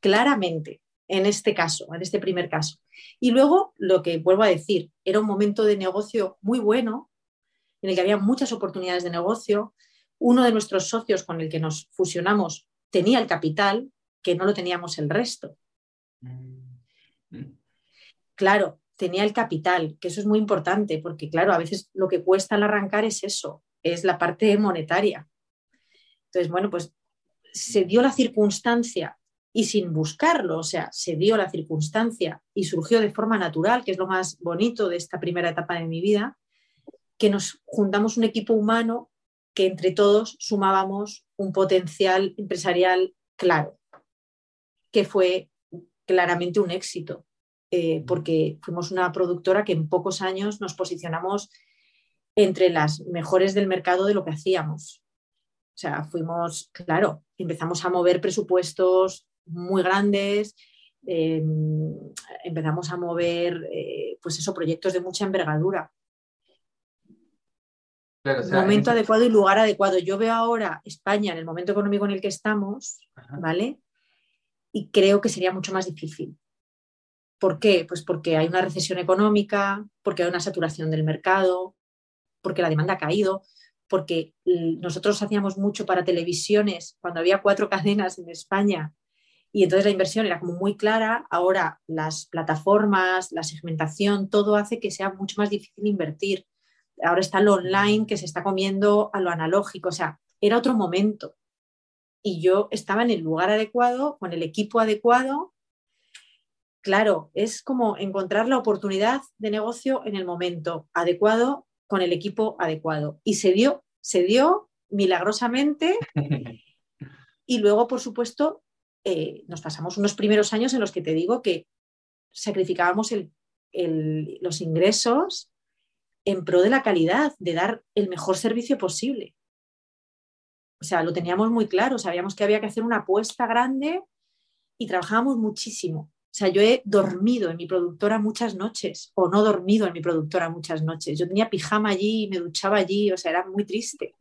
claramente, en este caso, en este primer caso. Y luego, lo que vuelvo a decir, era un momento de negocio muy bueno, en el que había muchas oportunidades de negocio. Uno de nuestros socios con el que nos fusionamos tenía el capital, que no lo teníamos el resto. Mm. Claro, tenía el capital, que eso es muy importante, porque claro, a veces lo que cuesta al arrancar es eso, es la parte monetaria. Entonces, bueno, pues se dio la circunstancia y sin buscarlo, o sea, se dio la circunstancia y surgió de forma natural, que es lo más bonito de esta primera etapa de mi vida, que nos juntamos un equipo humano que entre todos sumábamos un potencial empresarial claro, que fue claramente un éxito, eh, porque fuimos una productora que en pocos años nos posicionamos entre las mejores del mercado de lo que hacíamos. O sea, fuimos, claro, empezamos a mover presupuestos muy grandes, em, empezamos a mover, eh, pues eso, proyectos de mucha envergadura. momento adecuado y lugar adecuado. Yo veo ahora España en el momento económico en el que estamos, ¿vale? Y creo que sería mucho más difícil. ¿Por qué? Pues porque hay una recesión económica, porque hay una saturación del mercado, porque la demanda ha caído porque nosotros hacíamos mucho para televisiones cuando había cuatro cadenas en España y entonces la inversión era como muy clara. Ahora las plataformas, la segmentación, todo hace que sea mucho más difícil invertir. Ahora está lo online que se está comiendo a lo analógico. O sea, era otro momento. Y yo estaba en el lugar adecuado, con el equipo adecuado. Claro, es como encontrar la oportunidad de negocio en el momento adecuado, con el equipo adecuado. Y se dio, se dio milagrosamente. Y luego, por supuesto, eh, nos pasamos unos primeros años en los que te digo que sacrificábamos los ingresos en pro de la calidad, de dar el mejor servicio posible. O sea, lo teníamos muy claro, sabíamos que había que hacer una apuesta grande y trabajábamos muchísimo. O sea, yo he dormido en mi productora muchas noches o no dormido en mi productora muchas noches. Yo tenía pijama allí y me duchaba allí, o sea, era muy triste.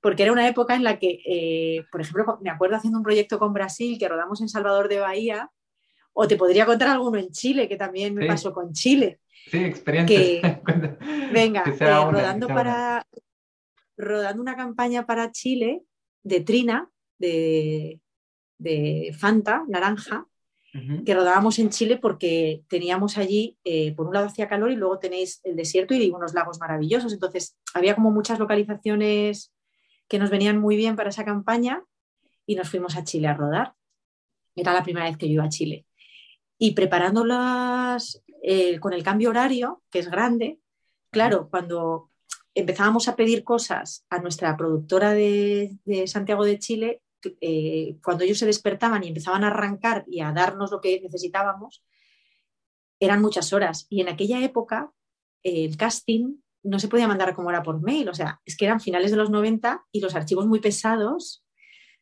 Porque era una época en la que, eh, por ejemplo, me acuerdo haciendo un proyecto con Brasil que rodamos en Salvador de Bahía, o te podría contar alguno en Chile, que también me pasó con Chile. Sí, experiencia. venga, eh, rodando para rodando una campaña para Chile de Trina, de, Fanta, naranja, que rodábamos en Chile porque teníamos allí, eh, por un lado hacía calor y luego tenéis el desierto y unos lagos maravillosos. Entonces, había como muchas localizaciones que nos venían muy bien para esa campaña y nos fuimos a Chile a rodar. Era la primera vez que yo iba a Chile. Y preparándolas eh, con el cambio horario, que es grande, claro, cuando empezábamos a pedir cosas a nuestra productora de, Santiago de Chile, eh, cuando ellos se despertaban y empezaban a arrancar y a darnos lo que necesitábamos, eran muchas horas. Y en aquella época el casting no se podía mandar como era por mail, o sea, es que eran finales de los 90 y los archivos muy pesados.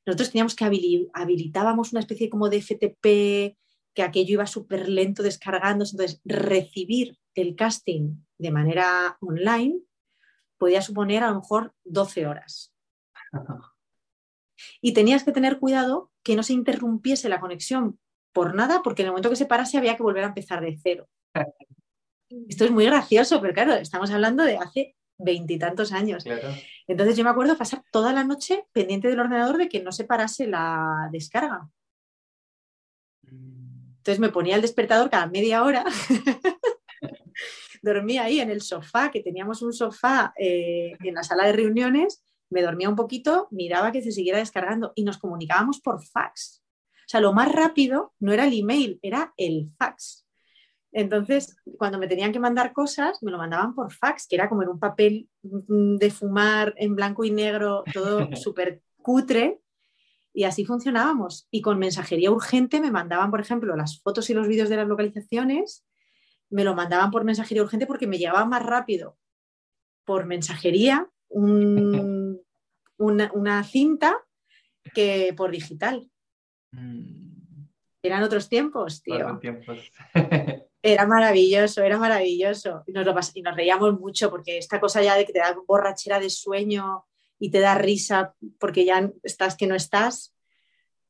Nosotros teníamos que habilitábamos una especie como de FTP, que aquello iba súper lento descargándose, entonces recibir el casting de manera online podía suponer a lo mejor 12 horas. Y tenías que tener cuidado que no se interrumpiese la conexión por nada, porque en el momento que se parase había que volver a empezar de cero. Esto es muy gracioso, pero claro, estamos hablando de hace veintitantos años. Entonces yo me acuerdo pasar toda la noche pendiente del ordenador de que no se parase la descarga. Entonces me ponía el despertador cada media hora dormía ahí en el sofá, que teníamos un sofá eh, en la sala de reuniones, me dormía un poquito, miraba que se siguiera descargando y nos comunicábamos por fax. O sea, lo más rápido no era el email, era el fax. Entonces, cuando me tenían que mandar cosas, me lo mandaban por fax, que era como en un papel mm, de fumar en blanco y negro, todo súper cutre. Y así funcionábamos. Y con mensajería urgente me mandaban, por ejemplo, las fotos y los vídeos de las localizaciones me lo mandaban por mensajería urgente porque me llegaba más rápido por mensajería una, cinta que por digital. Mm. Eran otros tiempos, tío. era maravilloso, era maravilloso. Y nos, lo y nos reíamos mucho porque esta cosa ya de que te da borrachera de sueño y te da risa porque ya estás que no estás.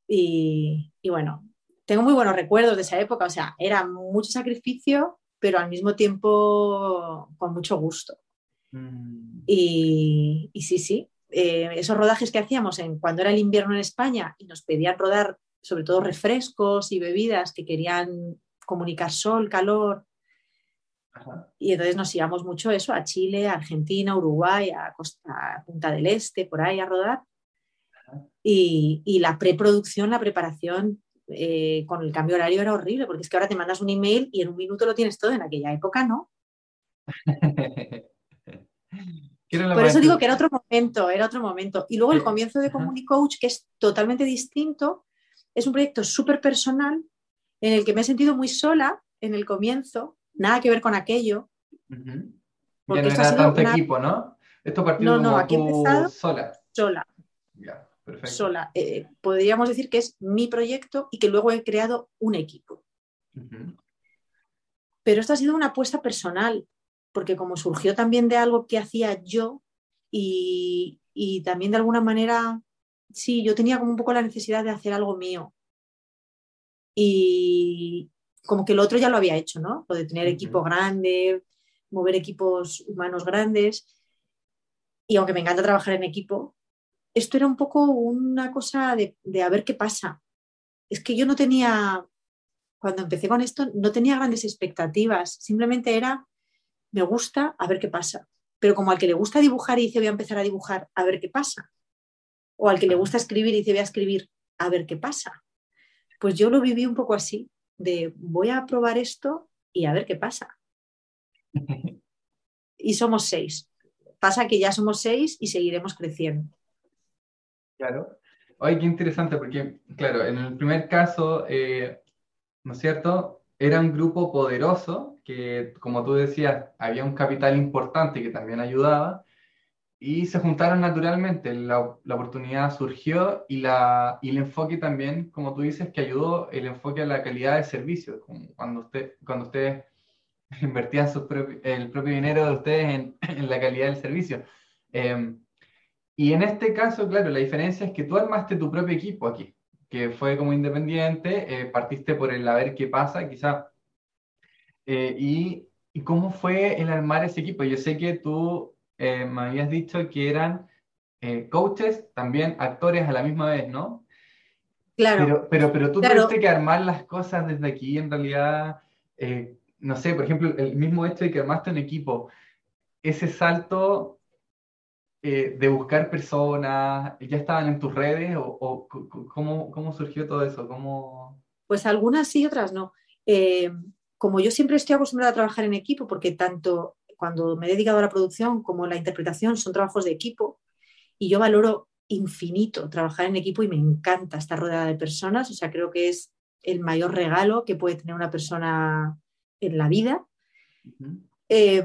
Y, y bueno, tengo muy buenos recuerdos de esa época. O sea, era mucho sacrificio, pero al mismo tiempo con mucho gusto. Mm. Y, sí, sí, eh, esos rodajes que hacíamos en, cuando era el invierno en España y nos pedían rodar sobre todo refrescos y bebidas que querían comunicar sol, calor. Y entonces nos íbamos mucho eso a Chile, a Argentina, Uruguay, a, Costa, Punta del Este, por ahí a rodar. Y, y, la preproducción, la preparación eh, con el cambio horario era horrible, porque es que ahora te mandas un email y en un minuto lo tienes todo, en aquella época no. Por eso digo que era otro momento, era otro momento. Y luego el comienzo de Coach que es totalmente distinto, es un proyecto súper personal en el que me he sentido muy sola en el comienzo, nada que ver con aquello. Porque no era tanto equipo, ¿no? Esto partió no, no, aquí sola. Sola sola. Eh, podríamos decir que es mi proyecto y que luego he creado un equipo. Pero esto ha sido una apuesta personal, porque como surgió también de algo que hacía yo y, también de alguna manera, sí, yo tenía como un poco la necesidad de hacer algo mío. Y como que el otro ya lo había hecho, ¿no? Lo de tener equipo grande, mover equipos humanos grandes. Y aunque me encanta trabajar en equipo, esto era un poco una cosa de, a ver qué pasa. Es que yo no tenía, cuando empecé con esto, no tenía grandes expectativas, simplemente era, me gusta, a ver qué pasa. Pero como al que le gusta dibujar y dice voy a empezar a dibujar, a ver qué pasa. O al que le gusta escribir y dice, voy a escribir, a ver qué pasa. Pues yo lo viví un poco así, de voy a probar esto y a ver qué pasa. y somos seis. Pasa que ya somos seis y seguiremos creciendo. Claro. Ay, qué interesante, porque, claro, en el primer caso, eh, ¿no es cierto? Era un grupo poderoso como tú decías, había un capital importante que también ayudaba y se juntaron naturalmente. La, oportunidad surgió y, la, y el enfoque también, como tú dices, que ayudó el enfoque a la calidad de servicio. Cuando, usted, cuando ustedes invertían su el propio dinero de ustedes en, la calidad del servicio. Eh, y en este caso, claro, la diferencia es que tú armaste tu propio equipo aquí, que fue como independiente, eh, partiste por el a ver qué pasa, quizá. Eh, y, y, cómo fue el armar ese equipo? Yo sé que tú eh, me habías dicho que eran coaches, también actores a la misma vez, ¿no? Claro. Pero, pero, pero tú tuviste que armar las cosas desde aquí, en realidad, no sé, por ejemplo, el mismo hecho de que armaste un equipo, ese salto eh, de buscar personas? ¿Ya estaban en tus redes o, cómo, surgió todo eso? ¿Cómo... Pues algunas sí, otras no. Como yo siempre estoy acostumbrada a trabajar en equipo, porque tanto cuando me he dedicado a la producción como la interpretación son trabajos de equipo, y yo valoro infinito trabajar en equipo y me encanta estar rodeada de personas, o sea, creo que es el mayor regalo que puede tener una persona en la vida. Eh,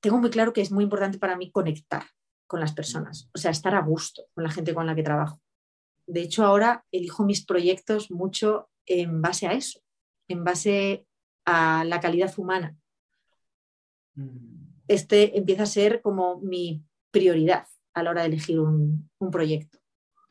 tengo muy claro que es muy importante para mí conectar con las personas, o sea, estar a gusto con la gente con la que trabajo. De hecho, ahora elijo mis proyectos mucho en base a eso, en base a la calidad humana. Mm. Este empieza a ser como mi prioridad a la hora de elegir un, proyecto,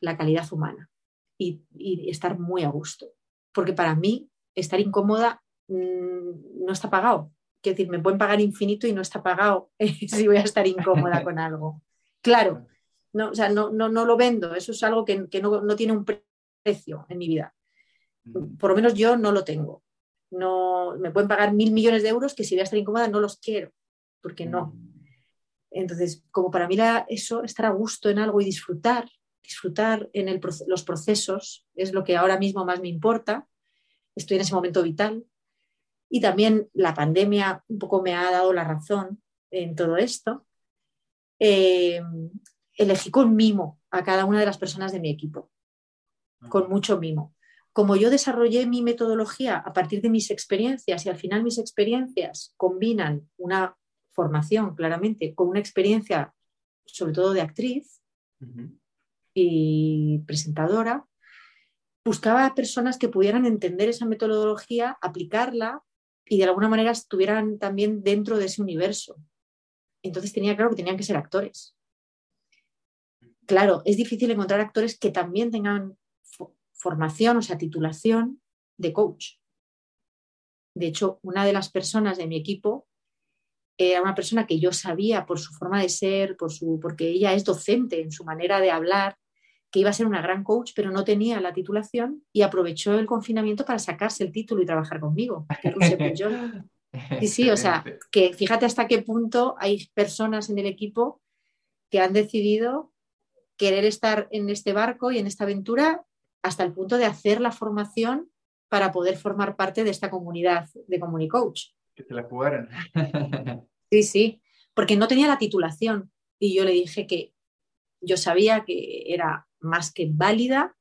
la calidad humana y, estar muy a gusto. Porque para mí, estar incómoda mm, no está pagado. Quiero decir, me pueden pagar infinito y no está pagado si voy a estar incómoda con algo. Claro, no, o sea, no, no, no, lo vendo, eso es algo que, no, tiene un precio en mi vida. Mm. Por lo menos yo no lo tengo. No, me pueden pagar mil millones de euros que si voy a estar incómoda no los quiero, porque no. Mm. Entonces, como para mí eso, estar a gusto en algo y disfrutar, disfrutar en los procesos es lo que ahora mismo más me importa. Estoy en ese momento vital. Y también la pandemia un poco me ha dado la razón en todo esto. Eh, elegí con mimo a cada una de las personas de mi equipo, con mucho mimo. Como yo desarrollé mi metodología a partir de mis experiencias y al final mis experiencias combinan una formación claramente con una experiencia sobre todo de actriz y presentadora, buscaba personas que pudieran entender esa metodología, aplicarla y de alguna manera estuvieran también dentro de ese universo. Entonces tenía claro que tenían que ser actores. Claro, es difícil encontrar actores que también tengan formación, o sea, titulación de coach. De hecho, una de las personas de mi equipo era una persona que yo sabía por su forma de ser, por su, porque ella es docente en su manera de hablar, que iba a ser una gran coach, pero no tenía la titulación y aprovechó el confinamiento para sacarse el título y trabajar conmigo. Sí, sí, o sea, que fíjate hasta qué punto hay personas en el equipo que han decidido querer estar en este barco y en esta aventura hasta el punto de hacer la formación para poder formar parte de esta comunidad de Comunicoach. Que se la jugaron. sí, sí, porque no tenía la titulación y yo le dije que yo sabía que era más que válida,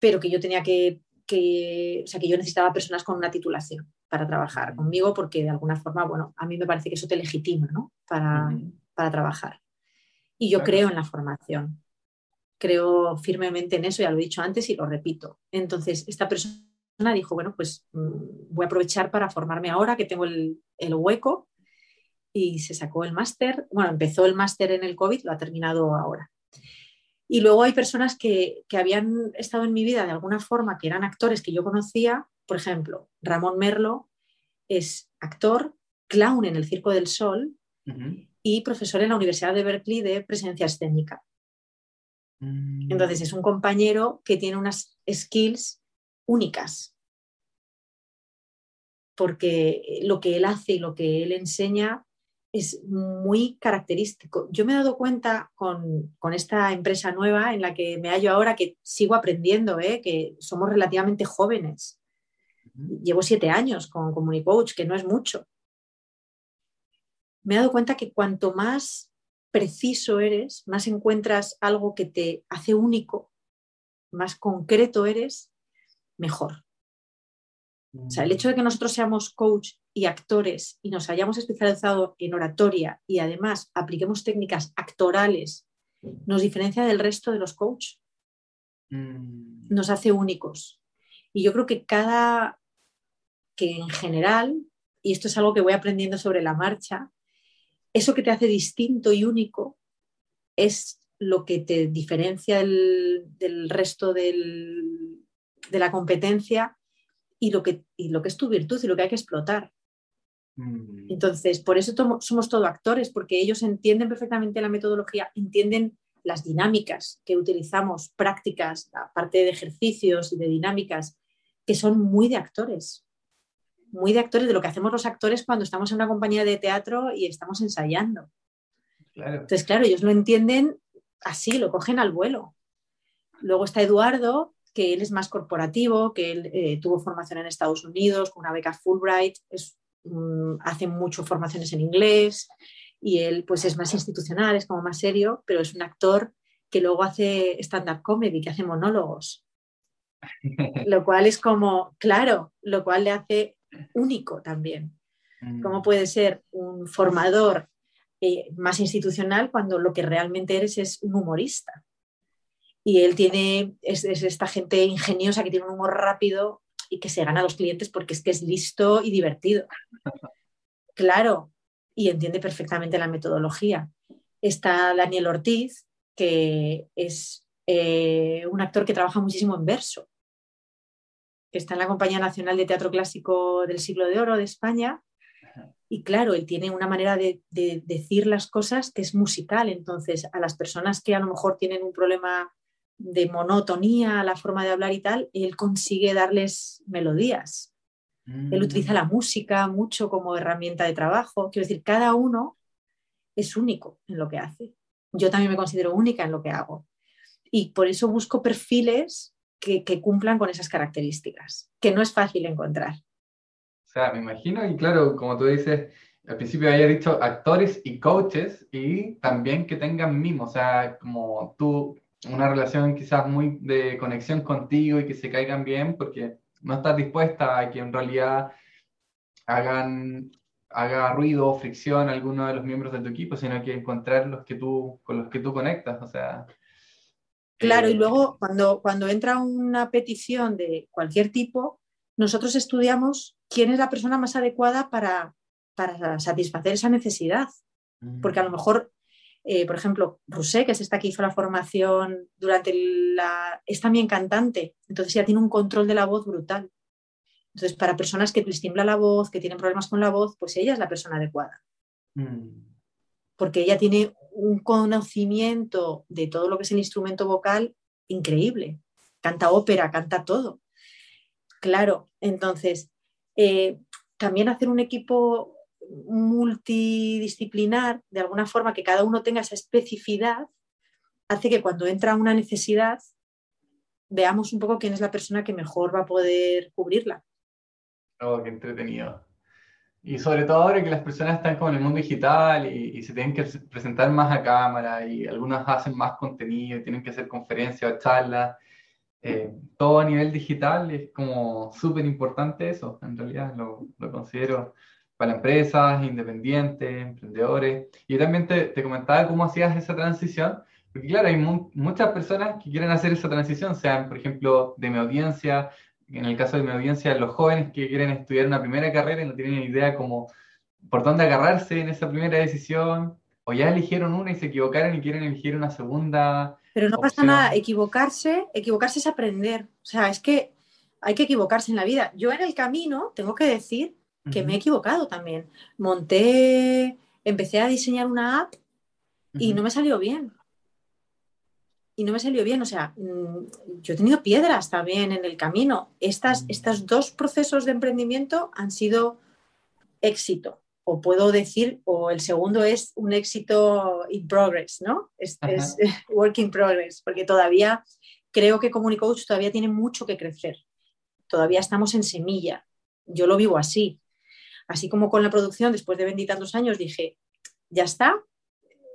pero que yo tenía que, que o sea, que yo necesitaba personas con una titulación para trabajar conmigo porque de alguna forma, bueno, a mí me parece que eso te legitima, ¿no? Para, para trabajar. Y yo creo en la formación, creo firmemente en eso, ya lo he dicho antes y lo repito. Entonces, esta persona dijo, bueno, pues mm, voy a aprovechar para formarme ahora que tengo el, el hueco y se sacó el máster, bueno, empezó el máster en el COVID, lo ha terminado ahora. Y luego hay personas que, que, habían estado en mi vida de alguna forma, que eran actores que yo conocía por ejemplo, Ramón Merlo es actor, clown en el Circo del Sol y profesor en la Universidad de Berkeley de presencia escénica. Mm. Entonces es un compañero que tiene unas skills únicas, porque lo que él hace y lo que él enseña es muy característico. Yo me he dado cuenta con, esta empresa nueva en la que me hallo ahora, que sigo aprendiendo, ¿eh? que somos relativamente jóvenes. Llevo siete años con Comunicoach, que no es mucho. Me he dado cuenta que cuanto más preciso eres, más encuentras algo que te hace único, más concreto eres, mejor. O sea, el hecho de que nosotros seamos coach y actores y nos hayamos especializado en oratoria y además apliquemos técnicas actorales, nos diferencia del resto de los coaches. Mm. Nos hace únicos. Y yo creo que cada, que en general, y esto es algo que voy aprendiendo sobre la marcha, eso que te hace distinto y único es lo que te diferencia del, resto de la competencia y lo, que, lo que es tu virtud y lo que hay que explotar. Mm. Entonces, por eso somos todos actores, porque ellos entienden perfectamente la metodología, entienden las dinámicas que utilizamos, prácticas, aparte de ejercicios y de dinámicas, que son muy de actores, muy de actores, de lo que hacemos los actores cuando estamos en una compañía de teatro y estamos ensayando. Entonces, claro, ellos lo entienden así, lo cogen al vuelo. Luego está Eduardo, que él es más corporativo, que él eh, tuvo formación en Estados Unidos con una beca Fulbright, mm, hace mucho formaciones en inglés y él pues es más institucional, es como más serio, pero es un actor que luego hace stand-up comedy, que hace monólogos. lo cual es como, claro, lo cual le hace único también. Mm. ¿Cómo puede ser un formador eh, más institucional cuando lo que realmente eres es un humorista? y él tiene, es, esta gente ingeniosa que tiene un humor rápido y que se gana a los clientes porque es que es listo y divertido. Claro, y entiende perfectamente la metodología. Está Daniel Ortiz, que es eh, un actor que trabaja muchísimo en verso, que está en la Compañía Nacional de Teatro Clásico del Siglo de Oro de España. Y claro, él tiene una manera de, de decir las cosas que es musical. Entonces, a las personas que a lo mejor tienen un problema de monotonía a la forma de hablar y tal, él consigue darles melodías. Él utiliza la mm. música mucho como herramienta de trabajo. Quiero decir, cada uno es único en lo que hace. Yo también me considero única en lo que hago. Y por eso busco perfiles que, cumplan con esas características, que no es fácil encontrar. O sea, me imagino, y claro, como tú dices, al principio había dicho actores y coaches, y también que tengan mimo, o sea, como tú una relación quizás muy de conexión contigo y que se caigan bien porque no estás dispuesta a que en realidad hagan haga ruido o fricción alguno de los miembros de tu equipo, sino que encontrar los que tú, con los que tú conectas, o sea... Claro, y eh, luego cuando, cuando entra una petición de cualquier tipo, nosotros estudiamos quién es la persona más adecuada para, para satisfacer esa necesidad. Porque a lo mejor eh, por ejemplo, Rusé, que es esta que hizo la formación durante la... es también cantante, entonces ya tiene un control de la voz brutal. Entonces, para personas que les tiembla la voz, que tienen problemas con la voz, pues ella es la persona adecuada. Mm. Porque ella tiene un conocimiento de todo lo que es el instrumento vocal increíble. Canta ópera, canta todo. Claro, entonces, eh, también hacer un equipo multidisciplinar, de alguna forma que cada uno tenga esa especificidad, hace que cuando entra una necesidad veamos un poco quién es la persona que mejor va a poder cubrirla. Oh, qué entretenido. Y sobre todo ahora que las personas están como en el mundo digital y, se tienen que presentar más a cámara y algunas hacen más contenido y tienen que hacer conferencias o charlas, eh, todo a nivel digital es como súper importante eso, en realidad lo, lo considero para empresas, independientes, emprendedores. Y también te, te, comentaba cómo hacías esa transición, porque claro, hay muchas personas que quieren hacer esa transición, sean, por ejemplo, de mi audiencia, en el caso de mi audiencia, los jóvenes que quieren estudiar una primera carrera y no tienen idea como por dónde agarrarse en esa primera decisión, o ya eligieron una y se equivocaron y quieren elegir una segunda. Pero no pasa nada, equivocarse, equivocarse es aprender. O sea, es que hay que equivocarse en la vida. Yo en el camino, tengo que decir que me he equivocado también. Monté, empecé a diseñar una app y no me salió bien. Y no me salió bien, o sea, mm, yo he tenido piedras también en el camino. Estas, mm. Estos dos procesos de emprendimiento han sido éxito o puedo decir, o el segundo es un éxito in progress, ¿no? Es, es work in progress, porque todavía creo que Coach todavía tiene mucho que crecer. Todavía estamos en semilla. Yo lo vivo así. Así como con la producción, después de veintitantos años, dije, ya está,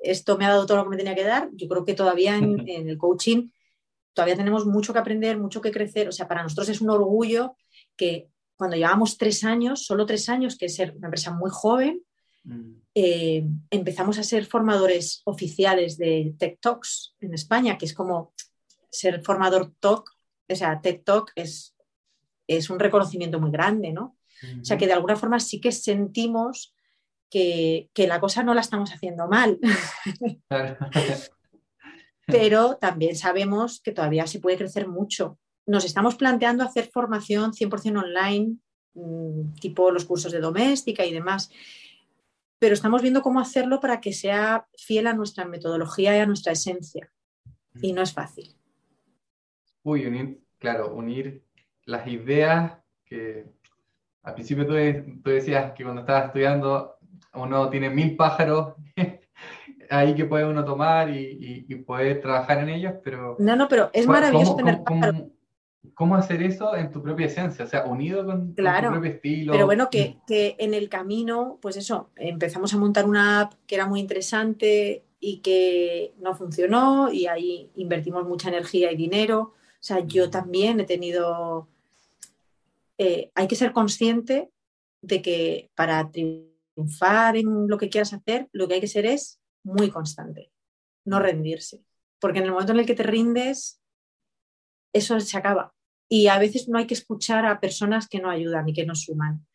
esto me ha dado todo lo que me tenía que dar. Yo creo que todavía en, en el coaching todavía tenemos mucho que aprender, mucho que crecer. O sea, para nosotros es un orgullo que cuando llevamos tres años, solo tres años, que es ser una empresa muy joven, mm. eh, empezamos a ser formadores oficiales de Tech Talks en España, que es como ser formador Talk, o sea, TED Talk es, es un reconocimiento muy grande, ¿no? O sea, que de alguna forma sí que sentimos que, que la cosa no la estamos haciendo mal. Pero también sabemos que todavía se puede crecer mucho nos estamos planteando hacer formación 100% online, mm, tipo los cursos de doméstica y demás, pero estamos viendo cómo hacerlo para que sea fiel a nuestra metodología y a nuestra esencia. Y no es fácil. Uy, unir, claro, unir las ideas que al principio tú, decías que cuando estabas estudiando uno tiene mil pájaros ahí que puede uno tomar y, y, poder trabajar en ellos, pero... No, no, pero es maravilloso tener pájaros cómo hacer eso en tu propia esencia, o sea, unido con, tu propio estilo. Pero bueno, que, que, en el camino, pues eso, empezamos a montar una app que era muy interesante y que no funcionó y ahí invertimos mucha energía y dinero. O sea, yo también he tenido... Eh, hay que ser consciente de que para triunfar en lo que quieras hacer, lo que hay que ser es muy constante, no rendirse. Porque en el momento en el que te rindes, eso se acaba y a veces no hay que escuchar a personas que no ayudan y que no suman.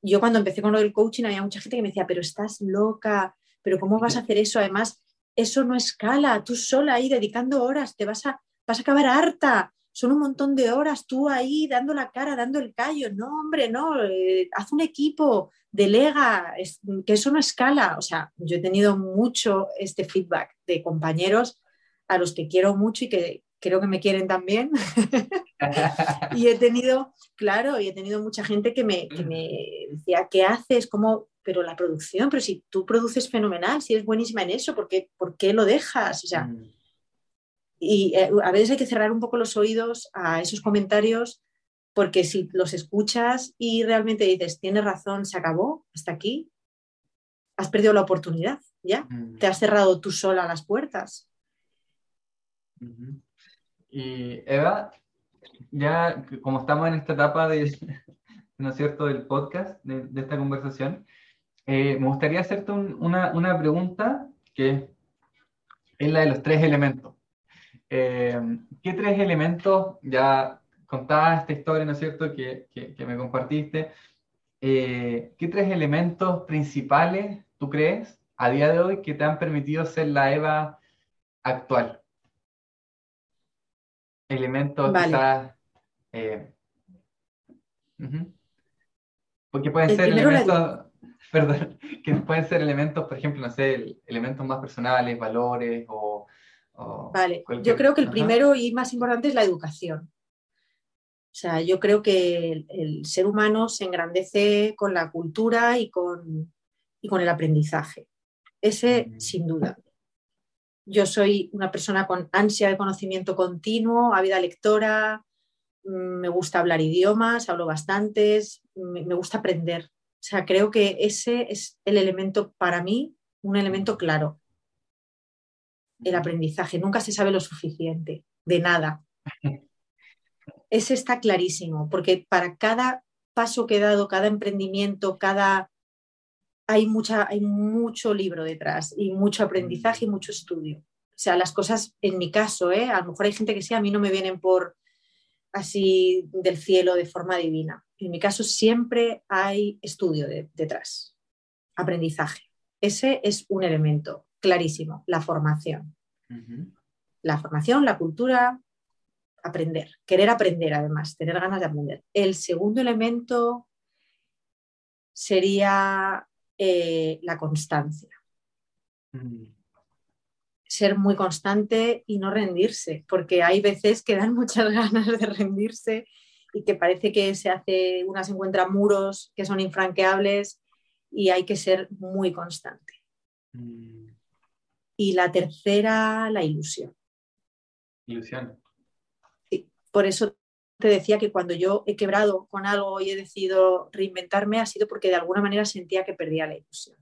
Yo cuando empecé con lo del coaching había mucha gente que me decía, pero estás loca, pero ¿cómo vas a hacer eso? Además, eso no escala, tú sola ahí dedicando horas, te vas a, vas a acabar harta, son un montón de horas, tú ahí dando la cara, dando el callo, no, hombre, no, eh, haz un equipo, delega, que eso no escala. O sea, yo he tenido mucho este feedback de compañeros a los que quiero mucho y que, creo que me quieren también. y he tenido, claro, y he tenido mucha gente que me, decía, ¿qué haces? ¿Cómo? Pero la producción, pero si tú produces fenomenal, si eres buenísima en eso, ¿por qué, ¿por qué lo dejas? O sea, mm. Y eh, a veces hay que cerrar un poco los oídos a esos comentarios porque si los escuchas y realmente dices, tienes razón, se acabó, hasta aquí, has perdido la oportunidad, ¿ya? Mm. Te has cerrado tú sola las puertas. Y Eva, ya como estamos en esta etapa de, ¿no es cierto?, del podcast, de, esta conversación, eh, me gustaría hacerte una, una, pregunta que es la de los tres elementos. Eh, ¿Qué tres elementos, ya contabas esta historia, ¿no es cierto?, que, que, me compartiste, eh, ¿qué tres elementos principales tú crees a día de hoy que te han permitido ser la Eva actual? elementos quizás... Eh, porque pueden ser elementos... Perdón, que pueden ser elementos, por ejemplo, no sé, elementos más personales, valores o... vale, yo creo que el primero y más importante es la educación. O sea, yo creo que el, ser humano se engrandece con la cultura y con, y con el aprendizaje. Ese, sin duda. Yo soy una persona con ansia de conocimiento continuo, ávida lectora, mm, me gusta hablar idiomas, hablo bastantes, me, gusta aprender. O sea, creo que ese es el elemento para mí, un elemento claro. El aprendizaje. Nunca se sabe lo suficiente, de nada. Ese está clarísimo, porque para cada paso que he dado, cada emprendimiento, cada hay, mucha, hay mucho libro detrás y mucho aprendizaje y mucho estudio. O sea, las cosas, en mi caso, ¿eh? a lo mejor hay gente que sí, a mí no me vienen por así del cielo de forma divina. En mi caso siempre hay estudio detrás, aprendizaje. Ese es un elemento clarísimo, la formación. La formación, la cultura, aprender, querer aprender además, tener ganas de aprender. El segundo elemento sería eh, la constancia. Mm. Ser muy constante y no rendirse, porque hay veces que dan muchas ganas de rendirse y que parece que se hace, unas encuentra muros que son infranqueables y hay que ser muy constante. Mm. Y la tercera, la ilusión. Ilusión. Sí, por eso te decía que cuando yo he quebrado con algo y he decidido reinventarme ha sido porque de alguna manera sentía que perdía la ilusión.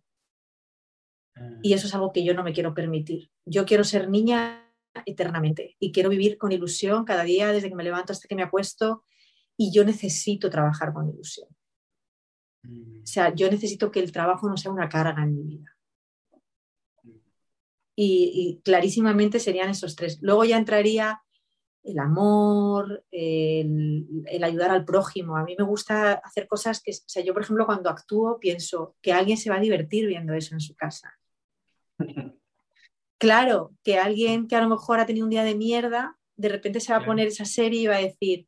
Ah. Y eso es algo que yo no me quiero permitir. Yo quiero ser niña eternamente y quiero vivir con ilusión cada día desde que me levanto hasta que me acuesto y yo necesito trabajar con ilusión. Mm. O sea, yo necesito que el trabajo no sea una carga en mi vida. Y, clarísimamente serían esos tres. Luego ya entraría el amor, el, el, ayudar al prójimo. A mí me gusta hacer cosas que, o sea, yo por ejemplo cuando actúo pienso que alguien se va a divertir viendo eso en su casa. Claro, que alguien que a lo mejor ha tenido un día de mierda, de repente se va a poner esa serie y va a decir,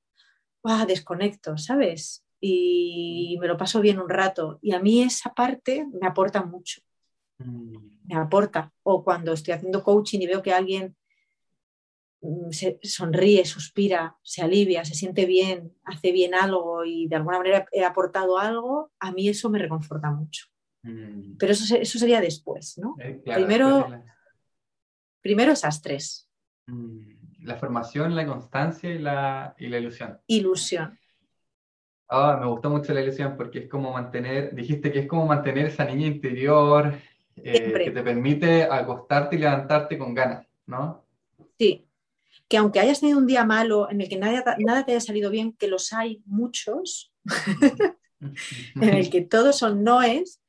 ¡ah, desconecto! ¿Sabes? Y me lo paso bien un rato. Y a mí esa parte me aporta mucho. Me aporta. O cuando estoy haciendo coaching y veo que alguien mm, se sonríe, suspira, se alivia, se siente bien, hace bien algo y de alguna manera he aportado algo, a mí eso me reconforta mucho. Mm. Pero eso, eso sería después, ¿no? Eh, Primero Primero esas tres. Mm, la formación, la constancia y la, ilusión. Ilusión. Ah, me gustó mucho la ilusión porque es como mantener, dijiste que es como mantener esa niña interior eh, que te permite acostarte y levantarte con ganas, ¿no? Sí, que aunque hayas tenido un día malo en el que nada, nada te haya salido bien, que los hay muchos, en el que todos son noes,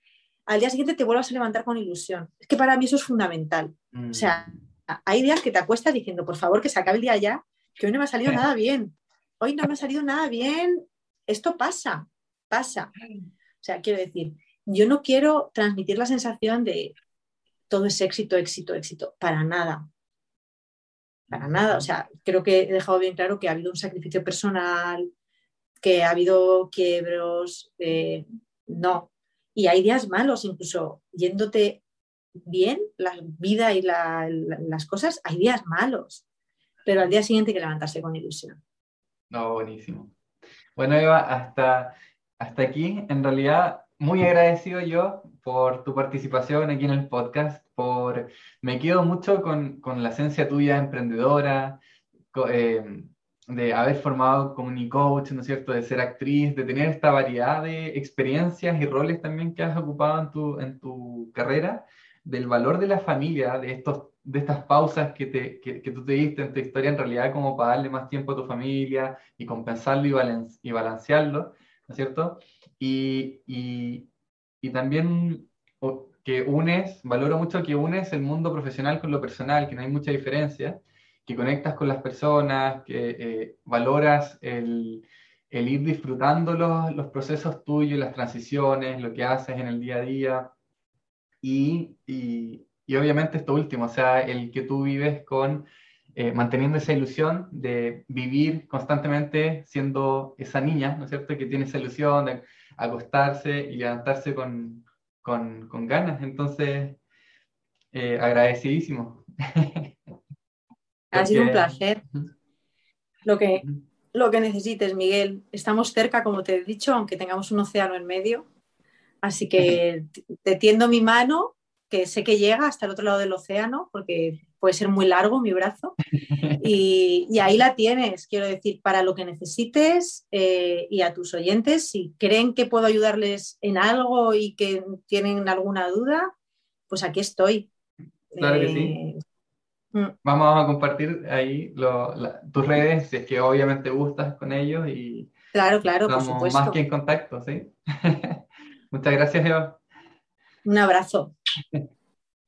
al día siguiente te vuelvas a levantar con ilusión. Es que para mí eso es fundamental. O sea, mm. hay días que te acuestas diciendo, por favor, que se acabe el día ya, que hoy no me ha salido nada bien. Hoy no me ha salido nada bien. Esto pasa, pasa. O sea, quiero decir, yo no quiero transmitir la sensación de todo es éxito, éxito, éxito. Para nada. Para nada. O sea, creo que he dejado bien claro que ha habido un sacrificio personal, que ha habido quiebros. Eh, no, y hay días malos, incluso yéndote bien, la vida y las cosas, hay días malos, pero al día siguiente hay que levantarse con ilusión. No, buenísimo. Bueno, Eva, hasta, hasta aquí, en realidad, muy agradecido yo por tu participación aquí en el podcast, por me quedo mucho con, con la esencia tuya emprendedora, eh, de haber formado coach, ¿no es cierto?, de ser actriz, de tener esta variedad de experiencias y roles también que has ocupado en tu, en tu carrera, del valor de la familia, de, estos, de estas pausas que, te, que, que tú te diste en tu historia en realidad como para darle más tiempo a tu familia y compensarlo y, y balancearlo, ¿no es cierto? Y, y, y también que unes, valoro mucho que unes el mundo profesional con lo personal, que no hay mucha diferencia que conectas con las personas, que eh, valoras el, ir disfrutando los, los, procesos tuyos, las transiciones, lo que haces en el día a día. Y, y, obviamente esto último, o sea, el que tú vives con, eh, manteniendo esa ilusión de vivir constantemente siendo esa niña, ¿no es cierto?, que tiene esa ilusión de acostarse y levantarse con, con, con ganas. Entonces, eh, agradecidísimo. Ha sido un placer. Lo que, lo que necesites, Miguel. Estamos cerca, como te he dicho, aunque tengamos un océano en medio. Así que te tiendo mi mano, que sé que llega hasta el otro lado del océano, porque puede ser muy largo mi brazo. Y, ahí la tienes, quiero decir, para lo que necesites eh, y a tus oyentes, si creen que puedo ayudarles en algo y que tienen alguna duda, pues aquí estoy. Claro que sí. Eh, Mm. Vamos a compartir ahí tus redes, si es que obviamente gustas con ellos y claro, claro, por supuesto. más que en contacto, ¿sí? Muchas gracias, Eva. Un abrazo.